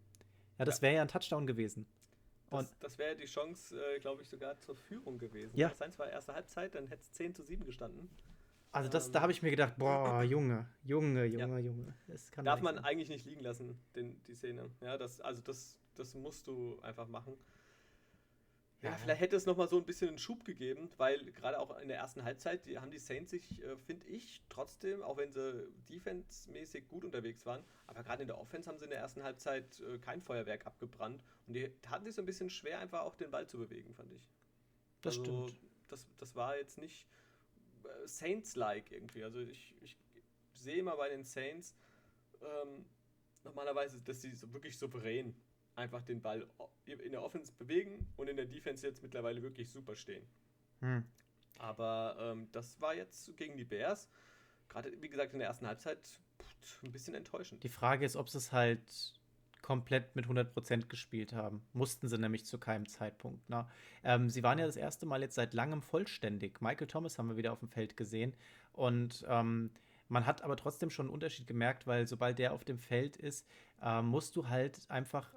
Ja, das wäre ja ein Touchdown gewesen. Das, das wäre die Chance, äh, glaube ich, sogar zur Führung gewesen. Ja. Das war erste Halbzeit, dann hätte es 10 zu 7 gestanden. Also das, ähm, da habe ich mir gedacht, boah, Junge, Junge, Junge, ja. Junge. Darf man sein. eigentlich nicht liegen lassen, den, die Szene. Ja, das, also das, das musst du einfach machen. Ja, ja. vielleicht hätte es nochmal so ein bisschen einen Schub gegeben, weil gerade auch in der ersten Halbzeit die, haben die Saints sich, äh, finde ich, trotzdem, auch wenn sie defensemäßig gut unterwegs waren, aber gerade in der Offense haben sie in der ersten Halbzeit äh, kein Feuerwerk abgebrannt und die hatten sich so ein bisschen schwer, einfach auch den Ball zu bewegen, fand ich. Das also, stimmt. Das, das war jetzt nicht Saints-like irgendwie. Also ich, ich sehe immer bei den Saints ähm, normalerweise, dass sie so wirklich souverän einfach den Ball in der Offense bewegen und in der Defense jetzt mittlerweile wirklich super stehen. Hm. Aber ähm, das war jetzt gegen die Bears, gerade wie gesagt in der ersten Halbzeit, pff, ein bisschen enttäuschend. Die Frage ist, ob es halt komplett mit 100% gespielt haben. Mussten sie nämlich zu keinem Zeitpunkt. Ne? Ähm, sie waren ja das erste Mal jetzt seit langem vollständig. Michael Thomas haben wir wieder auf dem Feld gesehen. Und ähm, man hat aber trotzdem schon einen Unterschied gemerkt, weil sobald der auf dem Feld ist, äh, musst du halt einfach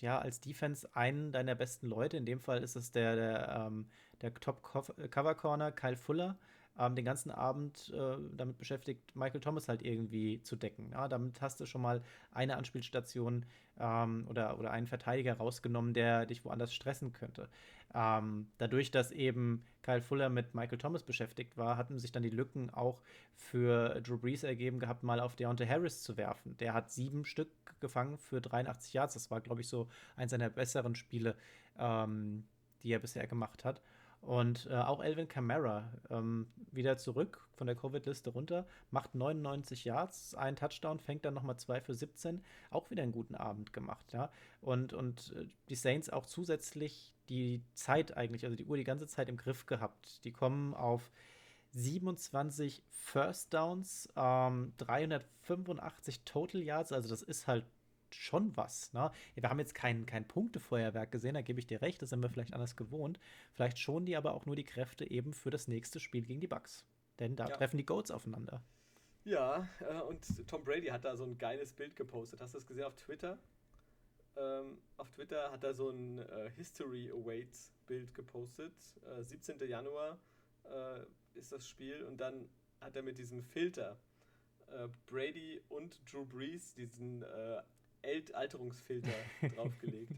ja, als Defense einen deiner besten Leute, in dem Fall ist es der, der, ähm, der Top Cover Corner, Kyle Fuller, ähm, den ganzen Abend äh, damit beschäftigt, Michael Thomas halt irgendwie zu decken. Ja? Damit hast du schon mal eine Anspielstation ähm, oder, oder einen Verteidiger rausgenommen, der dich woanders stressen könnte. Ähm, dadurch, dass eben Kyle Fuller mit Michael Thomas beschäftigt war, hatten sich dann die Lücken auch für Drew Brees ergeben gehabt, mal auf Deontay Harris zu werfen. Der hat sieben Stück gefangen für 83 Yards. Das war, glaube ich, so eins seiner besseren Spiele, ähm, die er bisher gemacht hat. Und äh, auch Elvin Kamara ähm, wieder zurück von der Covid-Liste runter, macht 99 Yards, ein Touchdown, fängt dann nochmal zwei für 17. Auch wieder einen guten Abend gemacht, ja. Und, und äh, die Saints auch zusätzlich die Zeit eigentlich, also die Uhr die ganze Zeit im Griff gehabt. Die kommen auf 27 First Downs, ähm, 385 Total Yards, also das ist halt schon was. Ne? Wir haben jetzt kein, kein Punktefeuerwerk gesehen, da gebe ich dir recht, das sind wir vielleicht anders gewohnt. Vielleicht schonen die aber auch nur die Kräfte eben für das nächste Spiel gegen die Bucks. Denn da ja. treffen die Goats aufeinander. Ja, äh, und Tom Brady hat da so ein geiles Bild gepostet. Hast du das gesehen auf Twitter? Ähm, auf Twitter hat er so ein äh, History Awaits Bild gepostet. Äh, 17. Januar äh, ist das Spiel und dann hat er mit diesem Filter Brady und Drew Brees diesen äh, Alterungsfilter draufgelegt.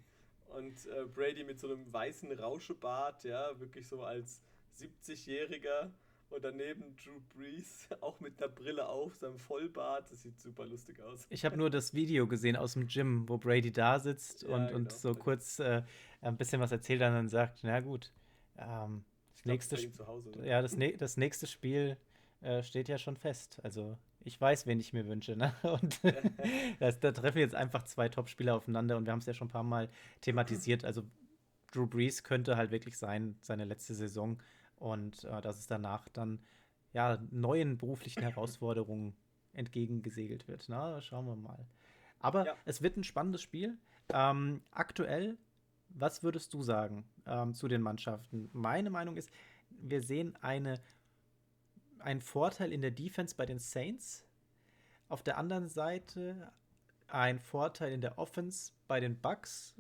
Und äh, Brady mit so einem weißen Rauschebart, ja, wirklich so als 70-Jähriger. Und daneben Drew Brees, auch mit einer Brille auf, seinem Vollbart. Das sieht super lustig aus. Ich habe nur das Video gesehen aus dem Gym, wo Brady da sitzt ja, und, genau. und so kurz äh, ein bisschen was erzählt und dann sagt, na gut, ähm, das, nächste, Hause, ja, das, das nächste Spiel äh, steht ja schon fest. Also ich weiß, wen ich mir wünsche. Ne? Und das, da treffen jetzt einfach zwei Top-Spieler aufeinander und wir haben es ja schon ein paar Mal thematisiert. Also Drew Brees könnte halt wirklich sein, seine letzte Saison und äh, dass es danach dann ja neuen beruflichen Herausforderungen entgegengesegelt wird. Na, ne? schauen wir mal. Aber ja. es wird ein spannendes Spiel. Ähm, aktuell, was würdest du sagen ähm, zu den Mannschaften? Meine Meinung ist, wir sehen eine ein Vorteil in der Defense bei den Saints. Auf der anderen Seite ein Vorteil in der Offense bei den Bucks.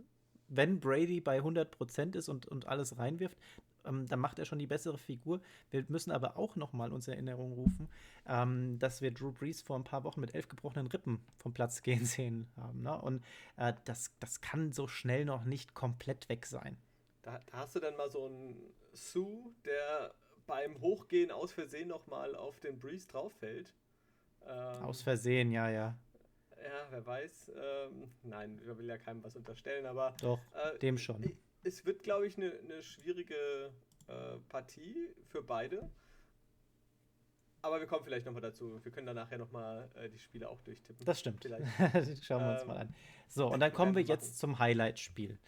Wenn Brady bei 100% ist und, und alles reinwirft, ähm, dann macht er schon die bessere Figur. Wir müssen aber auch noch mal uns Erinnerung rufen, ähm, dass wir Drew Brees vor ein paar Wochen mit elf gebrochenen Rippen vom Platz gehen sehen haben. Ne? Und äh, das, das kann so schnell noch nicht komplett weg sein. Da, da hast du dann mal so einen Sue, der beim Hochgehen aus Versehen nochmal auf den Breeze drauf fällt. Ähm, aus Versehen, ja, ja. Ja, wer weiß. Ähm, nein, ich will ja keinem was unterstellen, aber. Doch, äh, dem schon. Es wird, glaube ich, eine ne schwierige äh, Partie für beide. Aber wir kommen vielleicht nochmal dazu. Wir können dann nachher nochmal äh, die Spiele auch durchtippen. Das stimmt. Schauen wir uns ähm, mal an. So, und dann kommen wir jetzt zum Highlight-Spiel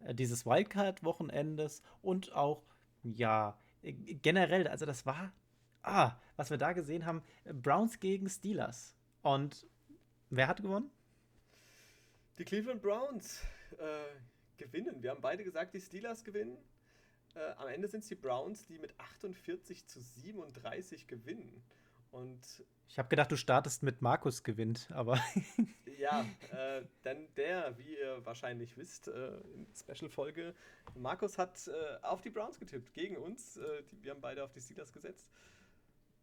äh, dieses Wildcard-Wochenendes und auch, ja, generell, also das war, ah, was wir da gesehen haben, Browns gegen Steelers. Und wer hat gewonnen? Die Cleveland Browns äh, gewinnen. Wir haben beide gesagt, die Steelers gewinnen. Äh, am Ende sind es die Browns, die mit 48 zu 37 gewinnen. Und ich habe gedacht, du startest mit Markus gewinnt, aber. ja, äh, denn der, wie ihr wahrscheinlich wisst, äh, in Special-Folge, Markus hat äh, auf die Browns getippt, gegen uns. Äh, die, wir haben beide auf die Steelers gesetzt.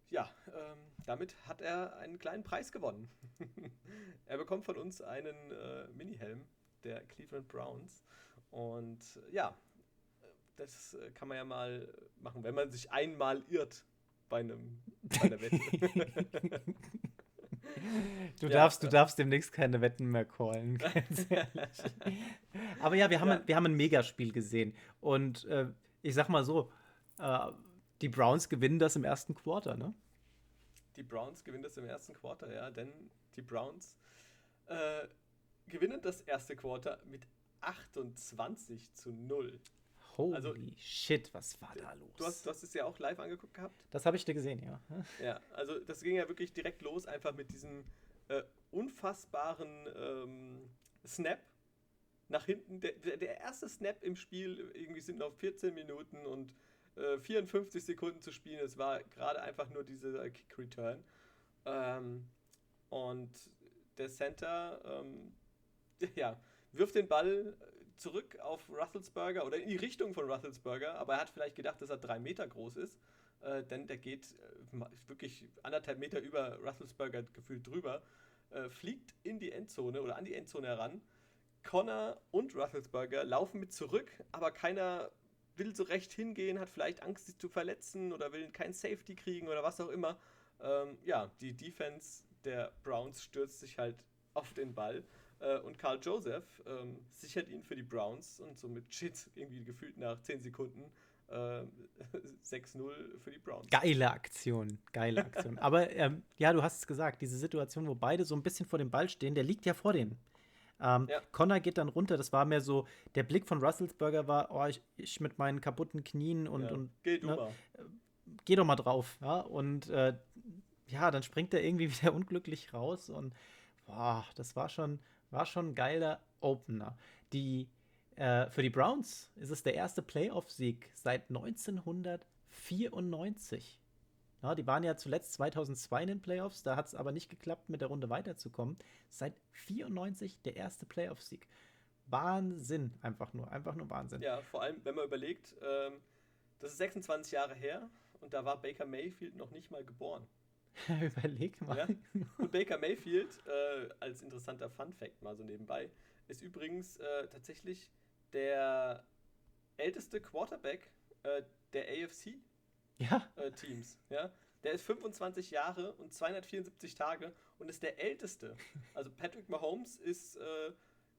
Ja, ähm, damit hat er einen kleinen Preis gewonnen. er bekommt von uns einen äh, Mini-Helm der Cleveland Browns. Und ja, das kann man ja mal machen, wenn man sich einmal irrt bei, einem, bei einer Wette. Du, ja, darfst, du darfst demnächst keine Wetten mehr callen, ganz ehrlich. Aber ja, wir haben, ja. Ein, wir haben ein Megaspiel gesehen. Und äh, ich sag mal so, äh, die Browns gewinnen das im ersten Quarter, ne? Die Browns gewinnen das im ersten Quarter, ja, denn die Browns äh, gewinnen das erste Quarter mit 28 zu 0. Holy also, shit, was war da los? Du hast, du hast es ja auch live angeguckt gehabt? Das habe ich dir gesehen, ja. Ja, also das ging ja wirklich direkt los, einfach mit diesem äh, unfassbaren ähm, Snap nach hinten. Der, der, erste Snap im Spiel, irgendwie sind noch 14 Minuten und äh, 54 Sekunden zu spielen. Es war gerade einfach nur dieser Kick-Return. Ähm, und der Center, ähm, ja, wirft den Ball zurück auf Russelsberger oder in die Richtung von Russelsberger, aber er hat vielleicht gedacht, dass er drei Meter groß ist. äh, denn der geht äh, wirklich anderthalb Meter über Russelsberger gefühlt drüber, äh, fliegt in die Endzone oder an die Endzone heran. Connor und Russelsberger laufen mit zurück, aber keiner will so recht hingehen, hat vielleicht Angst, sich zu verletzen oder will kein Safety kriegen oder was auch immer. Ähm, ja, die Defense der Browns stürzt sich halt auf den Ball äh, und Karl Joseph ähm, sichert ihn für die Browns und somit steht irgendwie gefühlt nach 10 Sekunden äh, 6-0 für die Browns. Geile Aktion, geile Aktion. Aber ähm, ja, du hast es gesagt, diese Situation, wo beide so ein bisschen vor dem Ball stehen, der liegt ja vor denen. Ähm, ja. Connor geht dann runter, das war mehr so, der Blick von Russelsberger war, oh, ich, ich mit meinen kaputten Knien und, ja, und geh, ne, äh, geh doch mal drauf. Ja? Und äh, ja, dann springt er irgendwie wieder unglücklich raus und boah, das war schon, war schon ein geiler Opener. Die, äh, für die Browns ist es der erste Playoff-Sieg seit 1994. Ja, die waren ja zuletzt 2002 in den Playoffs, da hat es aber nicht geklappt, mit der Runde weiterzukommen. Seit 94 der erste Playoff-Sieg. Wahnsinn, einfach nur, einfach nur Wahnsinn. Ja, vor allem, wenn man überlegt, ähm, das ist 26 Jahre her und da war Baker Mayfield noch nicht mal geboren. Überleg mal. Ja? Und Baker Mayfield, äh, als interessanter Fun-Fact mal so nebenbei, ist übrigens äh, tatsächlich der älteste Quarterback äh, der AFC ja. Äh, Teams. Ja? Der ist 25 Jahre und 274 Tage und ist der älteste. Also Patrick Mahomes ist äh,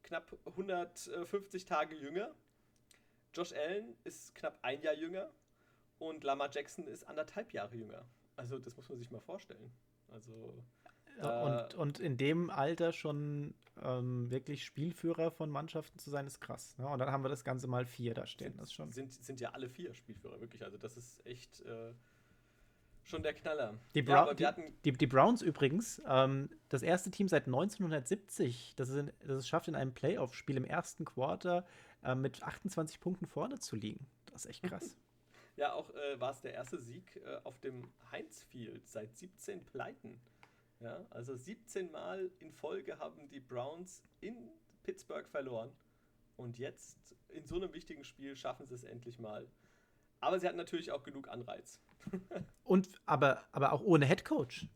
knapp 150 Tage jünger. Josh Allen ist knapp ein Jahr jünger und Lamar Jackson ist anderthalb Jahre jünger. Also das muss man sich mal vorstellen. Also und, und in dem Alter schon ähm, wirklich Spielführer von Mannschaften zu sein, ist krass. Ne? Und dann haben wir das Ganze mal vier da stehen. Sind, das schon. Sind, sind ja alle vier Spielführer, wirklich. Also das ist echt äh, schon der Knaller. Die, Bra ja, die, die, die, Browns übrigens, ähm, das erste Team seit 1970, das, ist, das es schafft, in einem Playoff-Spiel im ersten Quarter äh, mit 28 Punkten vorne zu liegen. Das ist echt krass. ja, auch äh, war es der erste Sieg äh, auf dem Heinz Field seit 17 Pleiten. Ja, also 17 Mal in Folge haben die Browns in Pittsburgh verloren. Und jetzt in so einem wichtigen Spiel schaffen sie es endlich mal. Aber sie hatten natürlich auch genug Anreiz. Und aber, aber auch ohne Headcoach.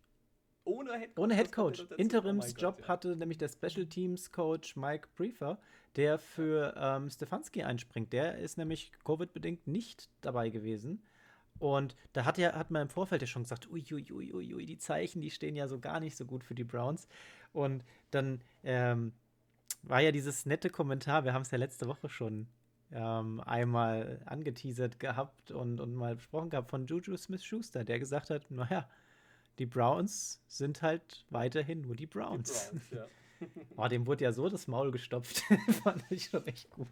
Ohne Headcoach. Ohne Headcoach. Interimsjob oh ja. hatte nämlich der Special Teams Coach Mike Briefer, der für ähm, Stefanski einspringt. Der ist nämlich Covid-bedingt nicht dabei gewesen. Und da hat, ja, hat man im Vorfeld ja schon gesagt, uiuiuiui, ui, ui, die Zeichen, die stehen ja so gar nicht so gut für die Browns. Und dann ähm, war ja dieses nette Kommentar, wir haben es ja letzte Woche schon ähm, einmal angeteasert gehabt und, und mal besprochen gehabt von Juju Smith-Schuster, der gesagt hat, naja, die Browns sind halt weiterhin nur die Browns. Die Browns ja. Oh, dem wurde ja so das Maul gestopft. Fand ich schon echt gut.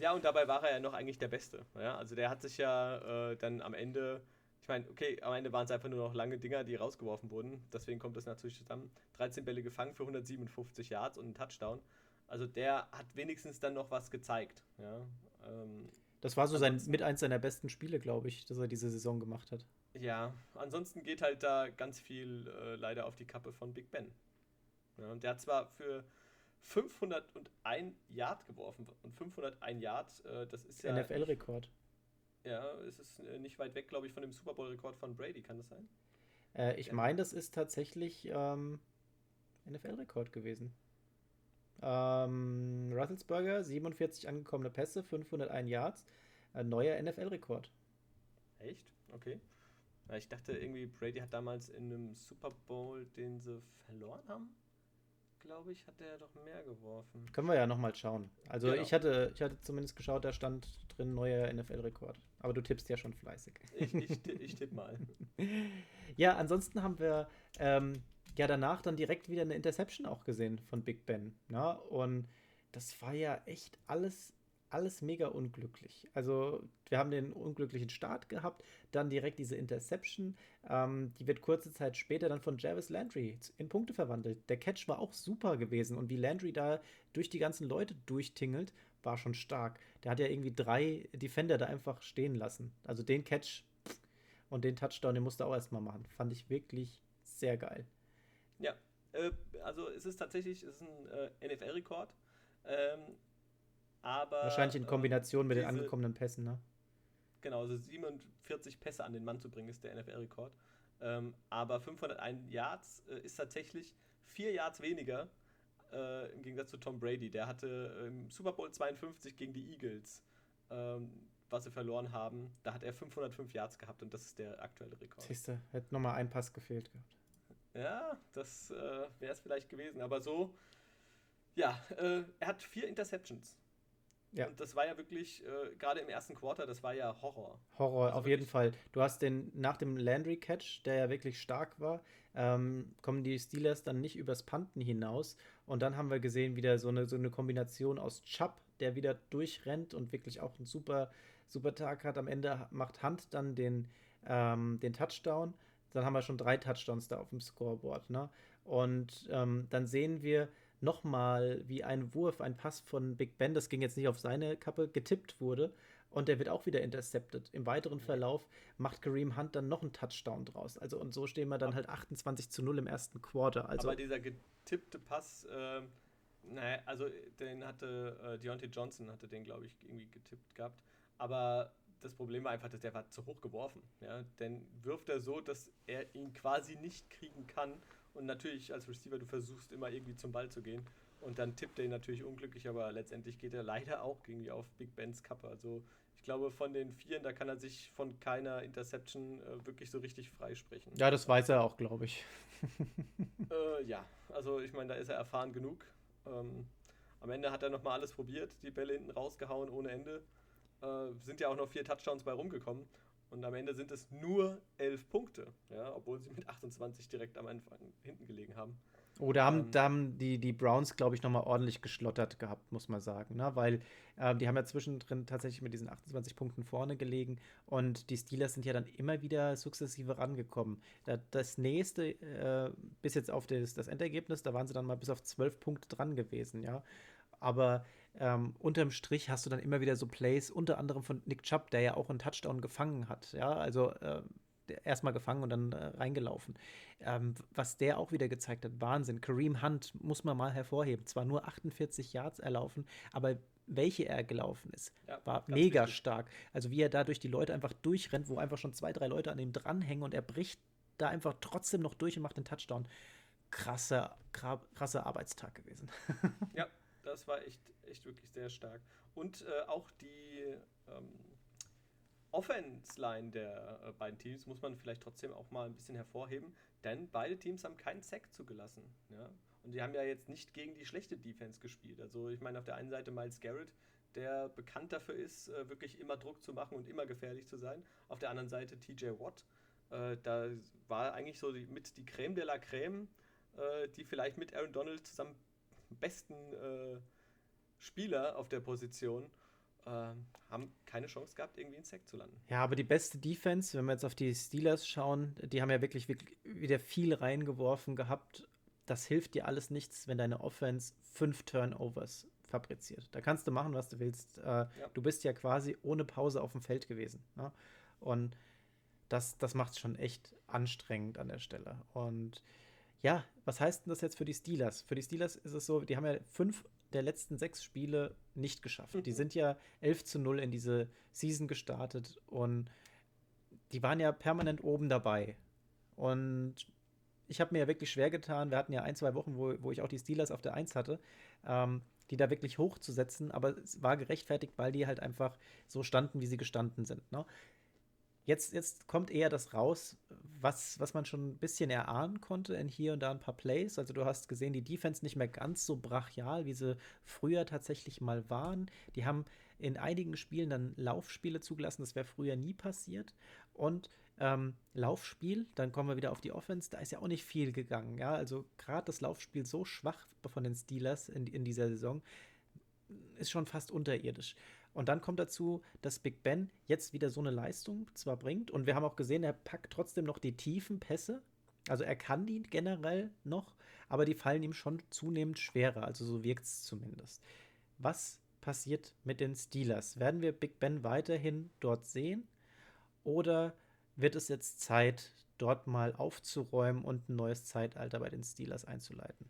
Ja, und dabei war er ja noch eigentlich der Beste. Ja? Also der hat sich ja äh, dann am Ende, ich meine, okay, am Ende waren es einfach nur noch lange Dinger, die rausgeworfen wurden. Deswegen kommt das natürlich zusammen. 13 Bälle gefangen für 157 Yards und einen Touchdown. Also der hat wenigstens dann noch was gezeigt. Ja? Ähm, das war so sein, mit eins seiner besten Spiele, glaube ich, dass er diese Saison gemacht hat. Ja, ansonsten geht halt da ganz viel äh, leider auf die Kappe von Big Ben. Ja, und der hat zwar für 501 Yard geworfen und 501 Yard, äh, das ist ja. NFL-Rekord. Ja, es ist äh, nicht weit weg, glaube ich, von dem Super Bowl-Rekord von Brady, kann das sein? Äh, ich meine, das ist tatsächlich ähm, NFL-Rekord gewesen. Ähm, Russelsberger, 47 angekommene Pässe, 501 Yards, neuer NFL-Rekord. Echt? Okay. Ich dachte irgendwie, Brady hat damals in einem Super Bowl, den sie verloren haben glaube ich, hat er doch mehr geworfen. Können wir ja nochmal schauen. Also genau. ich, hatte, ich hatte zumindest geschaut, da stand drin neuer NFL-Rekord. Aber du tippst ja schon fleißig. Ich, ich, ich tippe mal. ja, ansonsten haben wir ähm, ja danach dann direkt wieder eine Interception auch gesehen von Big Ben. Na? Ne? Und das war ja echt alles alles mega unglücklich. Also wir haben den unglücklichen Start gehabt, dann direkt diese Interception, ähm, die wird kurze Zeit später dann von Jarvis Landry in Punkte verwandelt. Der Catch war auch super gewesen und wie Landry da durch die ganzen Leute durchtingelt, war schon stark. Der hat ja irgendwie drei Defender da einfach stehen lassen. Also den Catch und den Touchdown, den musste er auch erstmal machen. Fand ich wirklich sehr geil. Ja, äh, also es ist tatsächlich es ist ein äh, NFL-Rekord. Ähm, aber, Wahrscheinlich in Kombination ähm, mit den angekommenen Pässen, ne? genau, also 47 Pässe an den Mann zu bringen, ist der NFL-Rekord. Ähm, aber 501 Yards äh, ist tatsächlich vier Yards weniger äh, im Gegensatz zu Tom Brady. Der hatte im Super Bowl 52 gegen die Eagles, ähm, was sie verloren haben, da hat er 505 Yards gehabt und das ist der aktuelle Rekord. Siehste, hätte nochmal ein Pass gefehlt gehabt. Ja, das äh, wäre es vielleicht gewesen, aber so, ja, äh, er hat vier Interceptions. Ja. Und das war ja wirklich, äh, gerade im ersten Quarter, das war ja Horror. Horror, also auf jeden Fall. Du hast den nach dem Landry-Catch, der ja wirklich stark war, ähm, kommen die Steelers dann nicht übers Panten hinaus. Und dann haben wir gesehen, wieder so eine, so eine Kombination aus Chubb, der wieder durchrennt und wirklich auch einen super, super Tag hat. Am Ende macht Hunt dann den, ähm, den Touchdown. Dann haben wir schon drei Touchdowns da auf dem Scoreboard. Ne? Und ähm, dann sehen wir, nochmal wie ein Wurf, ein Pass von Big Ben, das ging jetzt nicht auf seine Kappe, getippt wurde. Und der wird auch wieder intercepted. Im weiteren Verlauf macht Kareem Hunt dann noch einen Touchdown draus. Also und so stehen wir dann halt 28 zu 0 im ersten Quarter. Also, Aber dieser getippte Pass, äh, naja, also den hatte äh, Deontay Johnson, hatte den, glaube ich, irgendwie getippt gehabt. Aber das Problem war einfach, dass der war zu hoch geworfen. Ja? Denn wirft er so, dass er ihn quasi nicht kriegen kann und natürlich als Receiver, du versuchst immer irgendwie zum Ball zu gehen. Und dann tippt er ihn natürlich unglücklich, aber letztendlich geht er leider auch irgendwie auf Big Bens Kappe. Also ich glaube, von den Vieren, da kann er sich von keiner Interception äh, wirklich so richtig freisprechen. Ja, das weiß er auch, glaube ich. äh, ja, also ich meine, da ist er erfahren genug. Ähm, am Ende hat er nochmal alles probiert, die Bälle hinten rausgehauen ohne Ende. Äh, sind ja auch noch vier Touchdowns bei rumgekommen. Und am Ende sind es nur elf Punkte, ja, obwohl sie mit 28 direkt am Anfang hinten gelegen haben. Oh, da haben, ähm, da haben die, die Browns, glaube ich, nochmal ordentlich geschlottert gehabt, muss man sagen. Ne? Weil äh, die haben ja zwischendrin tatsächlich mit diesen 28 Punkten vorne gelegen und die Steelers sind ja dann immer wieder sukzessive rangekommen. Da, das nächste, äh, bis jetzt auf das, das Endergebnis, da waren sie dann mal bis auf 12 Punkte dran gewesen, ja. Aber ähm, unterm Strich hast du dann immer wieder so Plays, unter anderem von Nick Chubb, der ja auch einen Touchdown gefangen hat. Ja, also äh, erstmal gefangen und dann äh, reingelaufen. Ähm, was der auch wieder gezeigt hat, Wahnsinn. Kareem Hunt muss man mal hervorheben. Zwar nur 48 Yards erlaufen, aber welche er gelaufen ist, ja, war mega wichtig. stark. Also wie er da durch die Leute einfach durchrennt, wo einfach schon zwei, drei Leute an ihm dranhängen und er bricht da einfach trotzdem noch durch und macht den Touchdown. Krasser, krasser Arbeitstag gewesen. ja, das war echt, echt wirklich sehr stark. Und äh, auch die ähm, Offense-Line der äh, beiden Teams muss man vielleicht trotzdem auch mal ein bisschen hervorheben, denn beide Teams haben keinen Sack zugelassen. Ja? Und die haben ja jetzt nicht gegen die schlechte Defense gespielt. Also ich meine auf der einen Seite Miles Garrett, der bekannt dafür ist, äh, wirklich immer Druck zu machen und immer gefährlich zu sein. Auf der anderen Seite TJ Watt, äh, da war eigentlich so die, mit die Creme de la Creme, äh, die vielleicht mit Aaron Donald zusammen besten äh, Spieler auf der Position äh, haben keine Chance gehabt, irgendwie einen Sack zu landen. Ja, aber die beste Defense, wenn wir jetzt auf die Steelers schauen, die haben ja wirklich, wirklich wieder viel reingeworfen gehabt. Das hilft dir alles nichts, wenn deine Offense fünf Turnovers fabriziert. Da kannst du machen, was du willst. Äh, ja. Du bist ja quasi ohne Pause auf dem Feld gewesen. Ne? Und das, das macht es schon echt anstrengend an der Stelle. Und ja, was heißt denn das jetzt für die Steelers? Für die Steelers ist es so, die haben ja fünf der letzten sechs Spiele nicht geschafft. Mhm. Die sind ja 11 zu 0 in diese Season gestartet und die waren ja permanent oben dabei. Und ich habe mir ja wirklich schwer getan. Wir hatten ja ein, zwei Wochen, wo, wo ich auch die Steelers auf der Eins hatte, ähm, die da wirklich hochzusetzen, aber es war gerechtfertigt, weil die halt einfach so standen, wie sie gestanden sind. Ne? Jetzt, jetzt kommt eher das raus, was, was man schon ein bisschen erahnen konnte in hier und da ein paar Plays. Also du hast gesehen, die Defense nicht mehr ganz so brachial, wie sie früher tatsächlich mal waren. Die haben in einigen Spielen dann Laufspiele zugelassen, das wäre früher nie passiert. Und ähm, Laufspiel, dann kommen wir wieder auf die Offense, da ist ja auch nicht viel gegangen. Ja? Also gerade das Laufspiel so schwach von den Steelers in, in dieser Saison ist schon fast unterirdisch. Und dann kommt dazu, dass Big Ben jetzt wieder so eine Leistung zwar bringt und wir haben auch gesehen, er packt trotzdem noch die tiefen Pässe. Also er kann die generell noch, aber die fallen ihm schon zunehmend schwerer. Also so wirkt es zumindest. Was passiert mit den Steelers? Werden wir Big Ben weiterhin dort sehen? Oder wird es jetzt Zeit, dort mal aufzuräumen und ein neues Zeitalter bei den Steelers einzuleiten?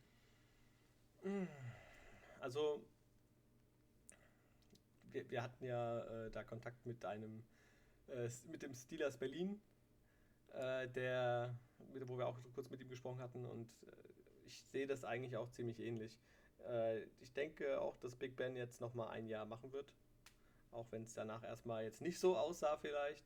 Also wir, wir hatten ja äh, da Kontakt mit einem äh, mit dem Steelers Berlin, äh, der, wo wir auch kurz mit ihm gesprochen hatten und äh, ich sehe das eigentlich auch ziemlich ähnlich. Äh, ich denke auch, dass Big Ben jetzt nochmal ein Jahr machen wird, auch wenn es danach erstmal jetzt nicht so aussah vielleicht,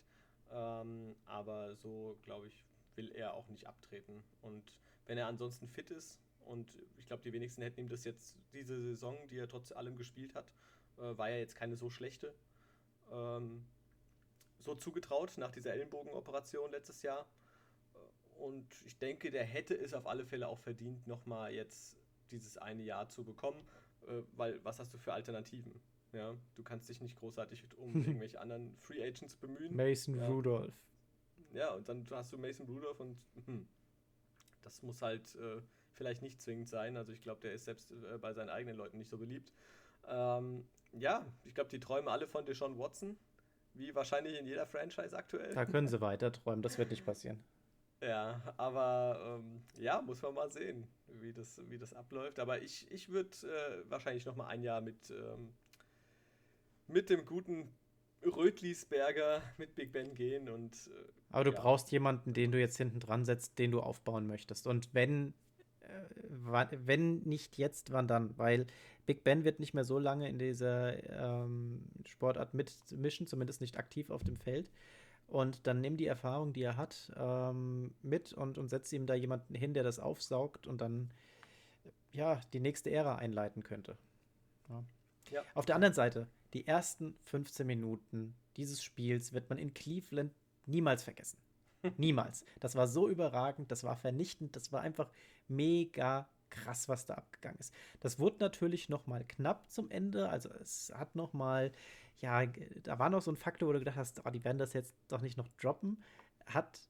ähm, aber so glaube ich, will er auch nicht abtreten und wenn er ansonsten fit ist und ich glaube, die wenigsten hätten ihm das jetzt, diese Saison, die er trotz allem gespielt hat, äh, war ja jetzt keine so schlechte, ähm, so zugetraut nach dieser Ellenbogenoperation letztes Jahr. Und ich denke, der hätte es auf alle Fälle auch verdient, nochmal jetzt dieses eine Jahr zu bekommen, äh, weil was hast du für Alternativen? Ja, du kannst dich nicht großartig um irgendwelche anderen Free Agents bemühen. Mason ja. Rudolph. Ja, und dann hast du Mason Rudolph und hm, das muss halt äh, vielleicht nicht zwingend sein. Also ich glaube, der ist selbst äh, bei seinen eigenen Leuten nicht so beliebt. Ähm, ja, ich glaube, die träumen alle von Deshaun Watson, wie wahrscheinlich in jeder Franchise aktuell. Da können sie weiter träumen, das wird nicht passieren. Ja, aber ähm, ja, muss man mal sehen, wie das, wie das abläuft. Aber ich, ich würde äh, wahrscheinlich noch mal ein Jahr mit, ähm, mit dem guten Rötlisberger mit Big Ben gehen und. Äh, Aber du ja. brauchst jemanden, den du jetzt hinten dran setzt, den du aufbauen möchtest. Und wenn, wenn nicht jetzt, wann dann? Weil Big Ben wird nicht mehr so lange in dieser ähm, Sportart mitmischen, zumindest nicht aktiv auf dem Feld. Und dann nimm die Erfahrung, die er hat, ähm, mit und, und setz ihm da jemanden hin, der das aufsaugt und dann ja die nächste Ära einleiten könnte. Ja. Ja. Auf der anderen Seite, die ersten 15 Minuten dieses Spiels wird man in Cleveland niemals vergessen. Niemals. Das war so überragend, das war vernichtend, das war einfach mega krass, was da abgegangen ist. Das wurde natürlich noch mal knapp zum Ende, also es hat noch mal ja, da war noch so ein Faktor, wo du gedacht hast, oh, die werden das jetzt doch nicht noch droppen. Hat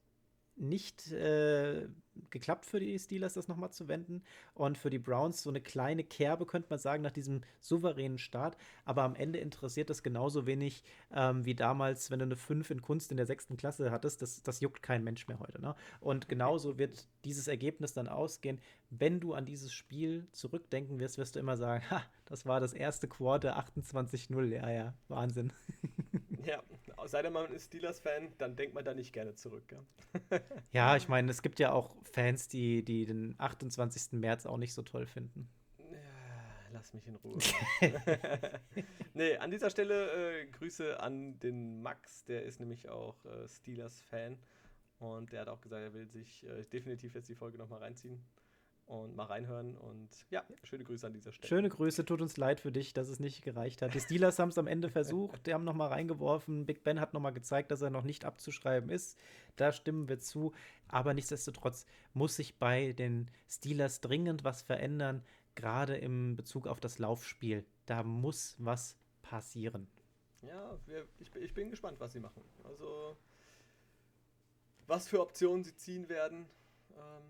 nicht äh, geklappt für die Steelers, das nochmal zu wenden. Und für die Browns so eine kleine Kerbe, könnte man sagen, nach diesem souveränen Start. Aber am Ende interessiert das genauso wenig ähm, wie damals, wenn du eine 5 in Kunst in der sechsten Klasse hattest. Das, das juckt kein Mensch mehr heute. Ne? Und genauso wird dieses Ergebnis dann ausgehen. Wenn du an dieses Spiel zurückdenken wirst, wirst du immer sagen, ha, das war das erste Quarter 28-0. Ja, ja, Wahnsinn. Ja, sei denn man ist Steelers-Fan, dann denkt man da nicht gerne zurück. Ja, ja ich meine, es gibt ja auch Fans, die, die den 28. März auch nicht so toll finden. Ja, lass mich in Ruhe. nee, an dieser Stelle äh, Grüße an den Max, der ist nämlich auch äh, Steelers-Fan. Und der hat auch gesagt, er will sich äh, definitiv jetzt die Folge nochmal reinziehen und mal reinhören. Und ja, schöne Grüße an dieser Stelle. Schöne Grüße, tut uns leid für dich, dass es nicht gereicht hat. Die Steelers haben es am Ende versucht, die haben nochmal reingeworfen. Big Ben hat nochmal gezeigt, dass er noch nicht abzuschreiben ist. Da stimmen wir zu. Aber nichtsdestotrotz muss sich bei den Steelers dringend was verändern, gerade im Bezug auf das Laufspiel. Da muss was passieren. Ja, wir, ich, ich bin gespannt, was sie machen. Also, was für Optionen sie ziehen werden. Ähm,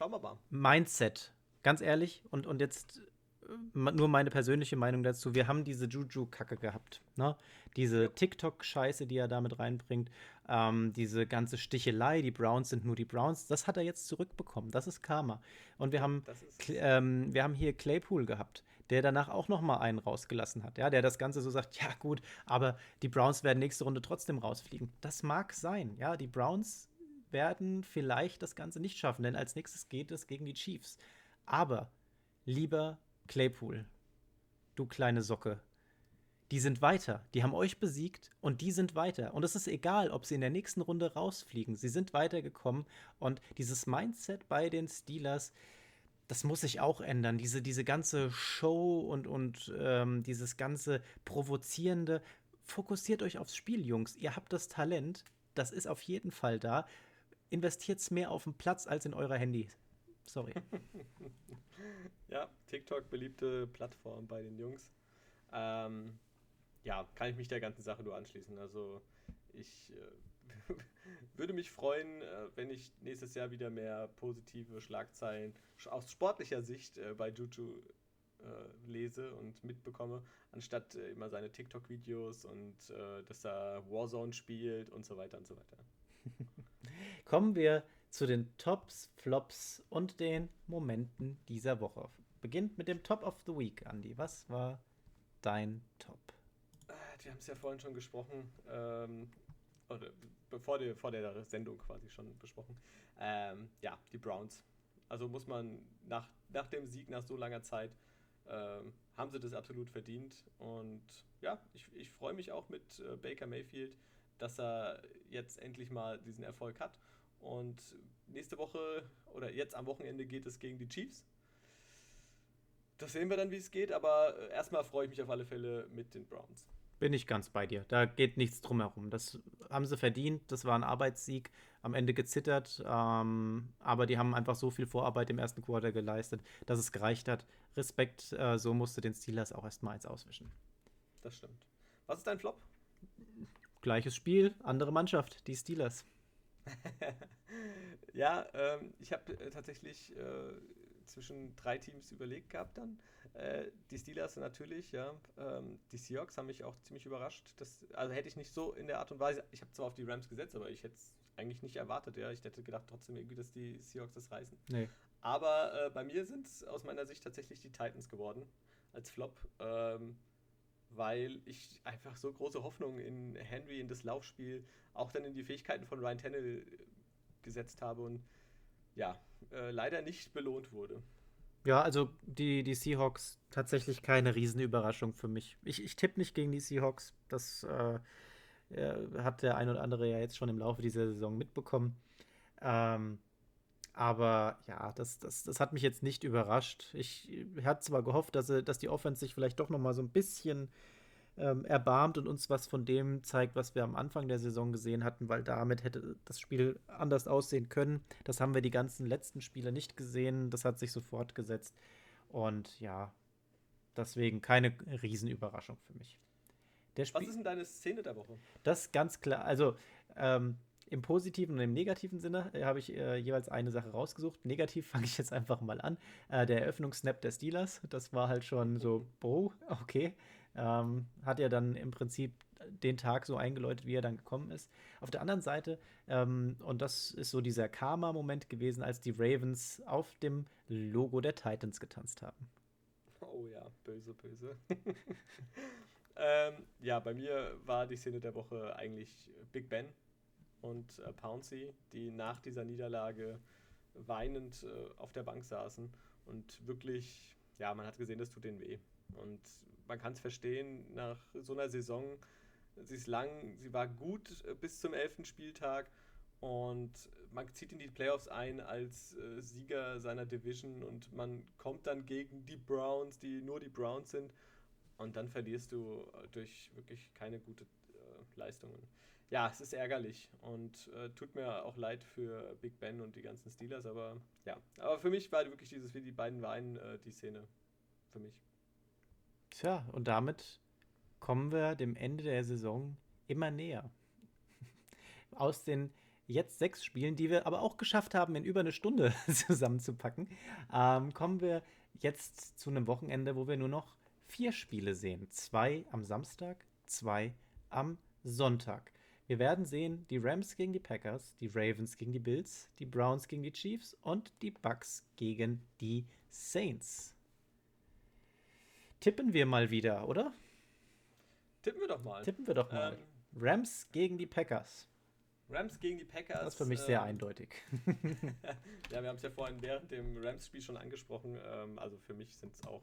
Schauen wir mal. Mindset. Ganz ehrlich, und, und jetzt äh, nur meine persönliche Meinung dazu. Wir haben diese Juju-Kacke gehabt. Ne? Diese ja. TikTok-Scheiße, die er damit reinbringt. Ähm, diese ganze Stichelei, die Browns sind nur die Browns. Das hat er jetzt zurückbekommen. Das ist Karma. Und wir haben, ähm, wir haben hier Claypool gehabt der danach auch noch mal einen rausgelassen hat, ja, der das Ganze so sagt, ja gut, aber die Browns werden nächste Runde trotzdem rausfliegen. Das mag sein, ja, die Browns werden vielleicht das Ganze nicht schaffen, denn als nächstes geht es gegen die Chiefs. Aber, lieber Claypool, du kleine Socke, die sind weiter. Die haben euch besiegt und die sind weiter. Und es ist egal, ob sie in der nächsten Runde rausfliegen. Sie sind weitergekommen und dieses Mindset bei den Steelers, das muss sich auch ändern. Diese, diese ganze Show und, und ähm, dieses ganze Provozierende. Fokussiert euch aufs Spiel, Jungs. Ihr habt das Talent. Das ist auf jeden Fall da investiert es mehr auf dem Platz als in eurer Handys. Sorry. ja, TikTok beliebte Plattform bei den Jungs. Ähm, ja, kann ich mich der ganzen Sache nur anschließen. Also ich äh, würde mich freuen, äh, wenn ich nächstes Jahr wieder mehr positive Schlagzeilen aus sportlicher Sicht äh, bei Juju äh, lese und mitbekomme, anstatt äh, immer seine TikTok-Videos und äh, dass er Warzone spielt und so weiter und so weiter. Kommen wir zu den Tops, Flops und den Momenten dieser Woche. Beginnt mit dem Top of the Week, Andy. Was war dein Top? Äh, wir haben es ja vorhin schon gesprochen. Ähm, oder bevor der, vor der Sendung quasi schon besprochen. Ähm, ja, die Browns. Also muss man nach, nach dem Sieg, nach so langer Zeit, ähm, haben sie das absolut verdient. Und ja, ich, ich freue mich auch mit äh, Baker Mayfield, dass er jetzt endlich mal diesen Erfolg hat. Und nächste Woche oder jetzt am Wochenende geht es gegen die Chiefs. Das sehen wir dann, wie es geht, aber äh, erstmal freue ich mich auf alle Fälle mit den Browns. Bin ich ganz bei dir. Da geht nichts drum herum. Das haben sie verdient. Das war ein Arbeitssieg. Am Ende gezittert. Ähm, aber die haben einfach so viel Vorarbeit im ersten Quarter geleistet, dass es gereicht hat. Respekt. Äh, so musste den Steelers auch erstmal eins auswischen. Das stimmt. Was ist dein Flop? Gleiches Spiel, andere Mannschaft, die Steelers. ja, ähm, ich habe äh, tatsächlich äh, zwischen drei Teams überlegt gehabt dann. Äh, die Steelers natürlich, ja. Ähm, die Seahawks haben mich auch ziemlich überrascht. Das, also hätte ich nicht so in der Art und Weise. Ich habe zwar auf die Rams gesetzt, aber ich hätte es eigentlich nicht erwartet, ja. Ich hätte gedacht trotzdem irgendwie, dass die Seahawks das reißen. Nee. Aber äh, bei mir sind es aus meiner Sicht tatsächlich die Titans geworden als Flop. Ähm, weil ich einfach so große Hoffnung in Henry, in das Laufspiel, auch dann in die Fähigkeiten von Ryan Tannehill gesetzt habe und ja, äh, leider nicht belohnt wurde. Ja, also die, die Seahawks tatsächlich keine Riesenüberraschung für mich. Ich, ich tippe nicht gegen die Seahawks. Das äh, hat der ein oder andere ja jetzt schon im Laufe dieser Saison mitbekommen. Ähm, aber ja, das, das, das hat mich jetzt nicht überrascht. Ich hatte zwar gehofft, dass, dass die Offense sich vielleicht doch noch mal so ein bisschen ähm, erbarmt und uns was von dem zeigt, was wir am Anfang der Saison gesehen hatten, weil damit hätte das Spiel anders aussehen können. Das haben wir die ganzen letzten Spiele nicht gesehen. Das hat sich so fortgesetzt. Und ja, deswegen keine Riesenüberraschung für mich. was ist denn deine Szene der Woche? Das ganz klar. Also, ähm, im positiven und im negativen Sinne äh, habe ich äh, jeweils eine Sache rausgesucht. Negativ fange ich jetzt einfach mal an. Äh, der Eröffnungssnap der Steelers, das war halt schon so, oh, okay. Ähm, hat er dann im Prinzip den Tag so eingeläutet, wie er dann gekommen ist. Auf der anderen Seite, ähm, und das ist so dieser Karma-Moment gewesen, als die Ravens auf dem Logo der Titans getanzt haben. Oh ja, böse, böse. ähm, ja, bei mir war die Szene der Woche eigentlich Big Ben und äh, Pouncy, die nach dieser Niederlage weinend äh, auf der Bank saßen und wirklich, ja, man hat gesehen, das tut denen weh. Und man kann es verstehen, nach so einer Saison, sie ist lang, sie war gut äh, bis zum elften Spieltag und man zieht in die Playoffs ein als äh, Sieger seiner Division und man kommt dann gegen die Browns, die nur die Browns sind und dann verlierst du äh, durch wirklich keine gute äh, Leistungen. Ja, es ist ärgerlich und äh, tut mir auch leid für Big Ben und die ganzen Steelers, aber ja, aber für mich war wirklich dieses, wie die beiden Weinen, äh, die Szene für mich. Tja, und damit kommen wir dem Ende der Saison immer näher. Aus den jetzt sechs Spielen, die wir aber auch geschafft haben, in über eine Stunde zusammenzupacken, ähm, kommen wir jetzt zu einem Wochenende, wo wir nur noch vier Spiele sehen. Zwei am Samstag, zwei am Sonntag. Wir werden sehen die Rams gegen die Packers, die Ravens gegen die Bills, die Browns gegen die Chiefs und die Bucks gegen die Saints tippen wir mal wieder, oder? Tippen wir doch mal. Tippen wir doch mal. Ähm, Rams gegen die Packers. Rams gegen die Packers. Das ist für mich ähm, sehr eindeutig. ja, wir haben es ja vorhin während dem Rams-Spiel schon angesprochen. Ähm, also für mich sind es auch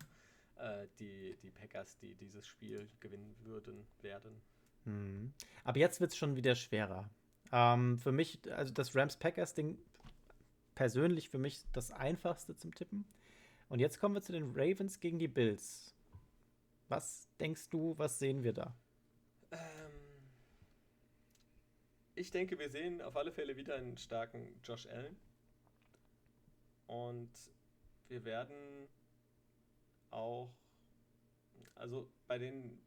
äh, die, die Packers, die dieses Spiel gewinnen würden, werden. Mhm. Aber jetzt wird es schon wieder schwerer. Ähm, für mich, also das Rams-Packers-Ding persönlich für mich das einfachste zum Tippen. Und jetzt kommen wir zu den Ravens gegen die Bills. Was denkst du, was sehen wir da? Ähm, ich denke, wir sehen auf alle Fälle wieder einen starken Josh Allen. Und wir werden auch, also bei den,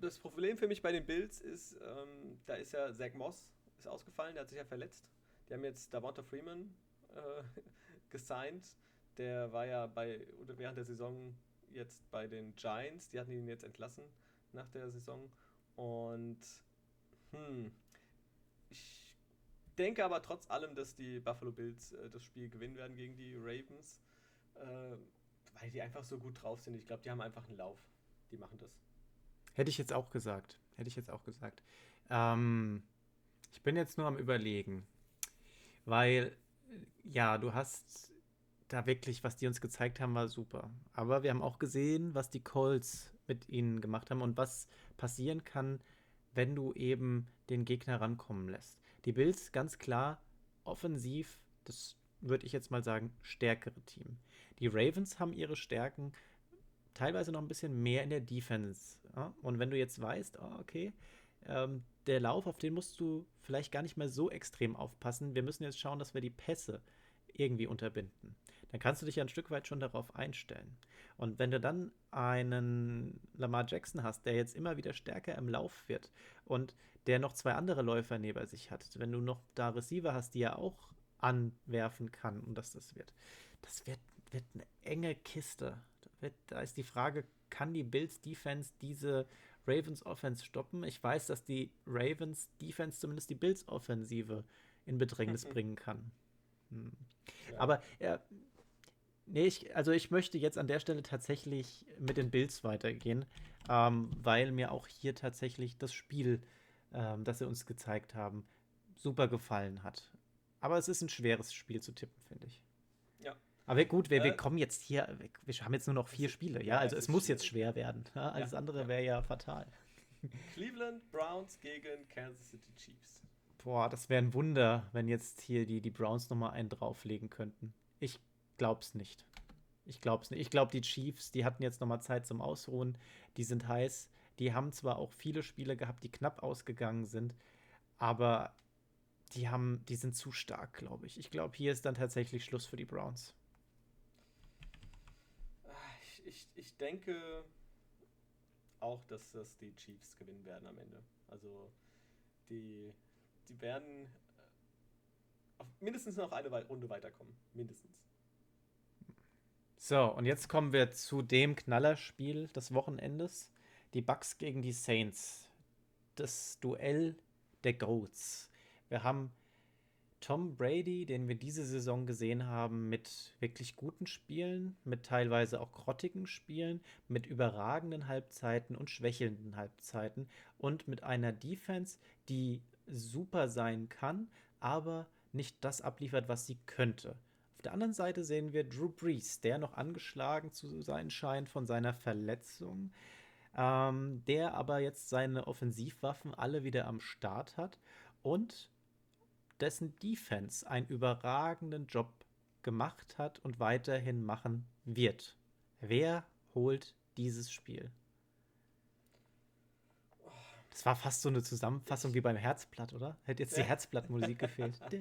das Problem für mich bei den Bills ist, ähm, da ist ja Zach Moss ist ausgefallen, der hat sich ja verletzt. Die haben jetzt Davonta Freeman äh, gesigned. Der war ja bei, während der Saison jetzt bei den Giants. Die hatten ihn jetzt entlassen nach der Saison. Und hm, ich denke aber trotz allem, dass die Buffalo Bills äh, das Spiel gewinnen werden gegen die Ravens, äh, weil die einfach so gut drauf sind. Ich glaube, die haben einfach einen Lauf. Die machen das. Hätte ich jetzt auch gesagt. Hätte ich jetzt auch gesagt. Ähm, Ich bin jetzt nur am Überlegen, weil, ja, du hast da wirklich, was die uns gezeigt haben, war super. Aber wir haben auch gesehen, was die Colts mit ihnen gemacht haben und was passieren kann, wenn du eben den Gegner rankommen lässt. Die Bills ganz klar offensiv, das würde ich jetzt mal sagen, stärkere Team. Die Ravens haben ihre Stärken teilweise noch ein bisschen mehr in der Defense. Ja? Und wenn du jetzt weißt, oh, okay, ähm, der Lauf, auf den musst du vielleicht gar nicht mehr so extrem aufpassen. Wir müssen jetzt schauen, dass wir die Pässe irgendwie unterbinden. Dann kannst du dich ja ein Stück weit schon darauf einstellen. Und wenn du dann einen Lamar Jackson hast, der jetzt immer wieder stärker im Lauf wird und der noch zwei andere Läufer neben sich hat, wenn du noch da Receiver hast, die er auch anwerfen kann und dass das wird, das wird, wird eine enge Kiste. Da, ist die Frage, kann die Bills Defense diese Ravens Offense stoppen? Ich weiß, dass die Ravens Defense zumindest die Bills Offensive in Bedrängnis bringen kann. Hm. Ja. Aber äh, nee, ich, also ich möchte jetzt an der Stelle tatsächlich mit den Bills weitergehen, ähm, weil mir auch hier tatsächlich das Spiel, ähm, das sie uns gezeigt haben, super gefallen hat. Aber es ist ein schweres Spiel zu tippen, finde ich. Aber gut, wir, äh, wir kommen jetzt hier, wir haben jetzt nur noch vier Spiele, ja, also es muss jetzt schwer werden. Ja? Alles andere wäre ja fatal. Cleveland Browns gegen Kansas City Chiefs. Boah, das wäre ein Wunder, wenn jetzt hier die, die Browns nochmal einen drauflegen könnten. Ich glaub's nicht. Ich glaub's nicht. Ich glaube, die Chiefs, die hatten jetzt nochmal Zeit zum Ausruhen. Die sind heiß. Die haben zwar auch viele Spiele gehabt, die knapp ausgegangen sind, aber die haben, die sind zu stark, glaube ich. Ich glaube, hier ist dann tatsächlich Schluss für die Browns. Ich, ich, denke auch, dass das die Chiefs gewinnen werden am Ende. Also die die werden äh, mindestens noch eine Runde weiterkommen. Mindestens. So, und jetzt kommen wir zu dem Knallerspiel des Wochenendes. Die Bucks gegen die Saints. Das Duell der Goats. Wir haben Tom Brady, den wir diese Saison gesehen haben, mit wirklich guten Spielen, mit teilweise auch grottigen Spielen, mit überragenden Halbzeiten und schwächelnden Halbzeiten und mit einer Defense, die super sein kann, aber nicht das abliefert, was sie könnte. Auf der anderen Seite sehen wir Drew Brees, der noch angeschlagen zu sein scheint von seiner Verletzung, ähm, der aber jetzt seine Offensivwaffen alle wieder am Start hat und dessen Defense einen überragenden Job gemacht hat und weiterhin machen wird. Wer holt dieses Spiel? Das war fast so eine Zusammenfassung wie beim Herzblatt, oder? Hätte jetzt die Herzblattmusik gefehlt.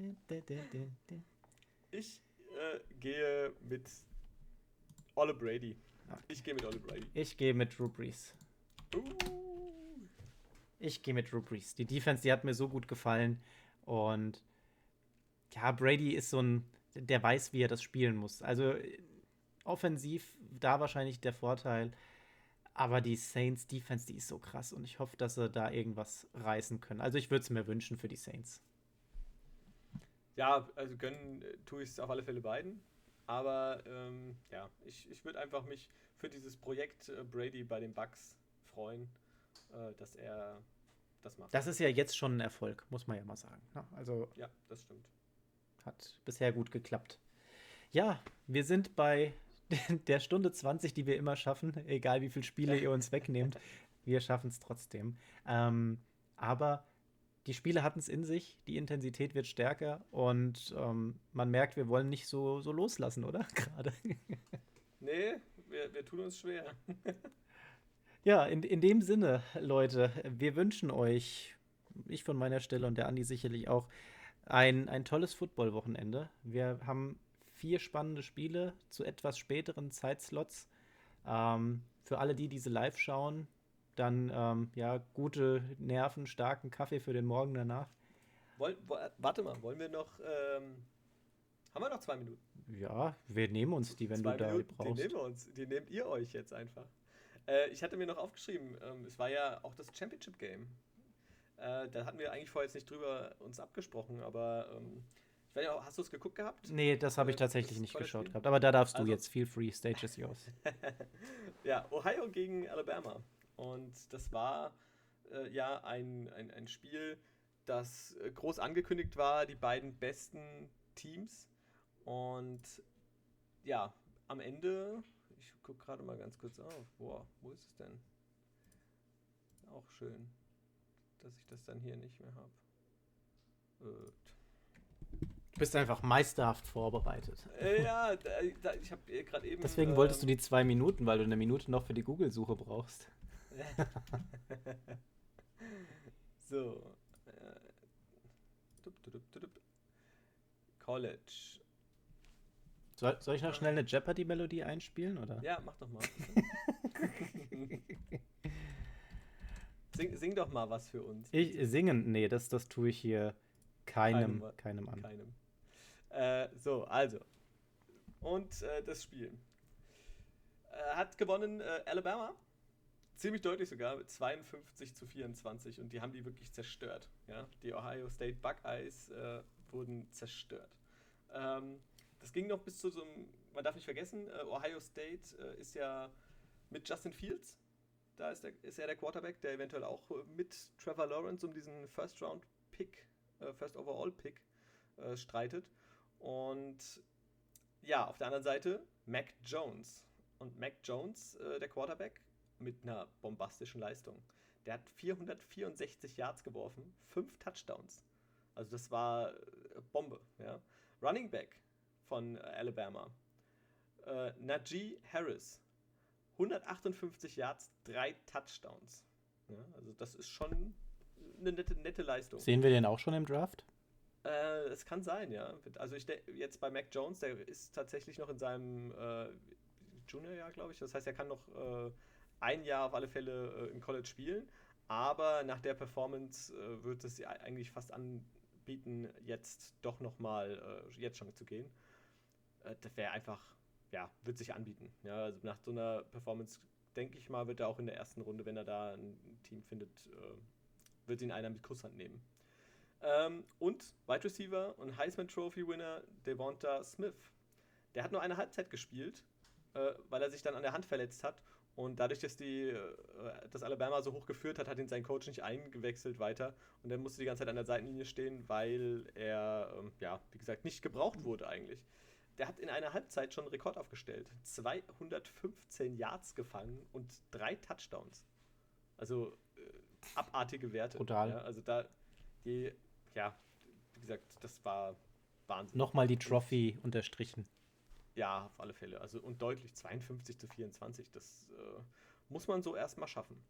ich äh, gehe mit Olle Brady. Okay. Ich gehe mit Olle Brady. Ich gehe mit Drew Brees. Uh. Ich gehe mit Drew Brees. Die Defense, die hat mir so gut gefallen. Und ja, Brady ist so ein, der weiß, wie er das spielen muss. Also offensiv da wahrscheinlich der Vorteil. Aber die Saints Defense, die ist so krass und ich hoffe, dass sie da irgendwas reißen können. Also ich würde es mir wünschen für die Saints. Ja, also gönnen äh, tue ich es auf alle Fälle beiden. Aber ähm, ja, ich, ich würde einfach mich für dieses Projekt äh, Brady bei den Bucks freuen, äh, dass er das macht. Das ist ja jetzt schon ein Erfolg, muss man ja mal sagen. Ne? Also ja, das stimmt. Hat bisher gut geklappt. Ja, wir sind bei der Stunde 20, die wir immer schaffen, egal wie viele Spiele ihr uns wegnehmt, wir schaffen es trotzdem. Ähm, aber die Spiele hatten es in sich, die Intensität wird stärker und ähm, man merkt, wir wollen nicht so, so loslassen, oder? Gerade. nee, wir, wir tun uns schwer. Ja, in, in dem Sinne, Leute, wir wünschen euch, ich von meiner Stelle und der Andi sicherlich auch, ein, ein tolles Football-Wochenende. Wir haben vier spannende Spiele zu etwas späteren Zeitslots. Ähm, für alle, die diese live schauen, dann ähm, ja, gute Nerven, starken Kaffee für den Morgen danach. Woll, warte mal, wollen wir noch. Ähm, haben wir noch zwei Minuten? Ja, wir nehmen uns die, wenn zwei du da Minuten, brauchst. Die nehmen wir uns, die nehmt ihr euch jetzt einfach. Äh, ich hatte mir noch aufgeschrieben, ähm, es war ja auch das Championship Game. Äh, da hatten wir eigentlich vorher jetzt nicht drüber uns abgesprochen, aber ähm, nicht, hast du es geguckt gehabt? Nee, das habe ich äh, tatsächlich nicht geschaut gehabt. Aber da darfst du also, jetzt feel free, stage is yours. ja, Ohio gegen Alabama. Und das war äh, ja ein, ein, ein Spiel, das äh, groß angekündigt war, die beiden besten Teams. Und ja, am Ende, ich gucke gerade mal ganz kurz auf. Boah, wo ist es denn? Auch schön, dass ich das dann hier nicht mehr habe. Äh, Du bist einfach meisterhaft vorbereitet. Äh, ja, da, ich habe gerade eben. Deswegen ähm, wolltest du die zwei Minuten, weil du eine Minute noch für die Google-Suche brauchst. so. College. Soll, soll ich noch schnell eine Jeopardy-Melodie einspielen, oder? Ja, mach doch mal. sing, sing, doch mal was für uns. Ich singen? Nee, das, das tue ich hier keinem, keinem, keinem an. Keinem. Äh, so, also. Und äh, das Spiel. Äh, hat gewonnen äh, Alabama. Ziemlich deutlich sogar, mit 52 zu 24. Und die haben die wirklich zerstört. Ja? Die Ohio State Buckeyes äh, wurden zerstört. Ähm, das ging noch bis zu so einem, man darf nicht vergessen, äh, Ohio State ist ja mit Justin Fields. Da ist, der, ist er der Quarterback, der eventuell auch mit Trevor Lawrence um diesen First Round Pick, First Overall Pick streitet. Und ja, auf der anderen Seite Mac Jones. Und Mac Jones, äh, der Quarterback, mit einer bombastischen Leistung. Der hat 464 Yards geworfen, 5 Touchdowns. Also das war äh, Bombe. Ja. Running Back von Alabama. Äh, Najee Harris, 158 Yards, 3 Touchdowns. Ja, also das ist schon eine nette, nette Leistung. Sehen wir den auch schon im Draft? Äh, es kann sein, ja. Also ich jetzt bei Mac Jones, der ist tatsächlich noch in seinem äh, Juniorjahr, glaube ich. Das heißt, er kann noch äh, ein Jahr auf alle Fälle äh, im College spielen. Aber nach der Performance äh, wird es eigentlich fast anbieten, jetzt doch nochmal äh, jetzt schon zu gehen. Äh, das wäre einfach, ja, wird sich anbieten. Ja, also nach so einer Performance, denke ich mal, wird er auch in der ersten Runde, wenn er da ein Team findet, wird ihn einer mit Kusshand nehmen. Ähm, und Wide Receiver und Heisman Trophy Winner Devonta Smith. Der hat nur eine Halbzeit gespielt, äh, weil er sich dann an der Hand verletzt hat. Und dadurch, dass die, äh, das Alabama so hoch geführt hat, hat ihn sein Coach nicht eingewechselt weiter. Und er musste die ganze Zeit an der Seitenlinie stehen, weil er, ähm, ja, wie gesagt, nicht gebraucht wurde eigentlich. Der hat in einer Halbzeit schon einen Rekord aufgestellt. 215 Yards gefangen und drei Touchdowns. Also äh, abartige Werte. Total. Ja, also da, die ja, wie gesagt, das war Wahnsinn. Nochmal die Trophy unterstrichen. Ja, auf alle Fälle. Also und deutlich 52 zu 24. Das äh, muss man so erstmal schaffen.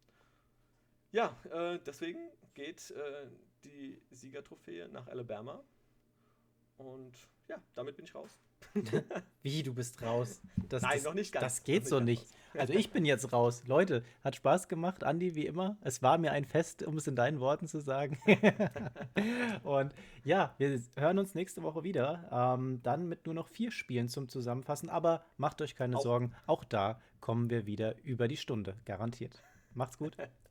Ja, äh, deswegen geht äh, die Siegertrophäe nach Alabama. Und ja, damit bin ich raus. Wie, du bist raus? Das, Nein, das, noch nicht ganz. Das geht so nicht. Also ich bin jetzt raus. Leute, hat Spaß gemacht, Andi, wie immer. Es war mir ein Fest, um es in deinen Worten zu sagen. und ja, wir hören uns nächste Woche wieder. Ähm, dann mit nur noch vier Spielen zum Zusammenfassen. Aber macht euch keine auch. Sorgen, auch da kommen wir wieder über die Stunde. Garantiert. Macht's gut.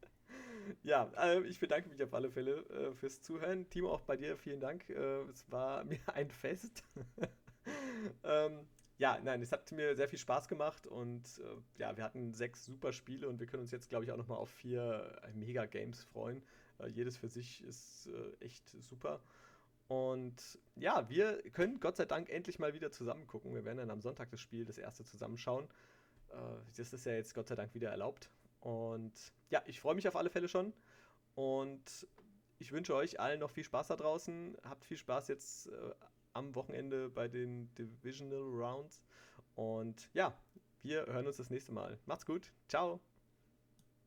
Ja, äh, ich bedanke mich auf alle Fälle äh, fürs Zuhören. Timo, auch bei dir vielen Dank. Äh, es war mir ein Fest. ähm, ja, nein, es hat mir sehr viel Spaß gemacht und äh, ja, wir hatten sechs super Spiele und wir können uns jetzt, glaube ich, auch nochmal auf vier äh, Mega-Games freuen. Äh, jedes für sich ist echt super. Und ja, wir können Gott sei Dank endlich mal wieder zusammen gucken. Wir werden dann am Sonntag das Spiel, das erste zusammenschauen. Das ist ja jetzt Gott sei Dank wieder erlaubt. Und ja, ich freue mich auf alle Fälle schon. Und ich wünsche euch allen noch viel Spaß da draußen. Habt viel Spaß jetzt äh, am Wochenende bei den Divisional Rounds. Und ja, wir hören uns das nächste Mal. Macht's gut. Ciao.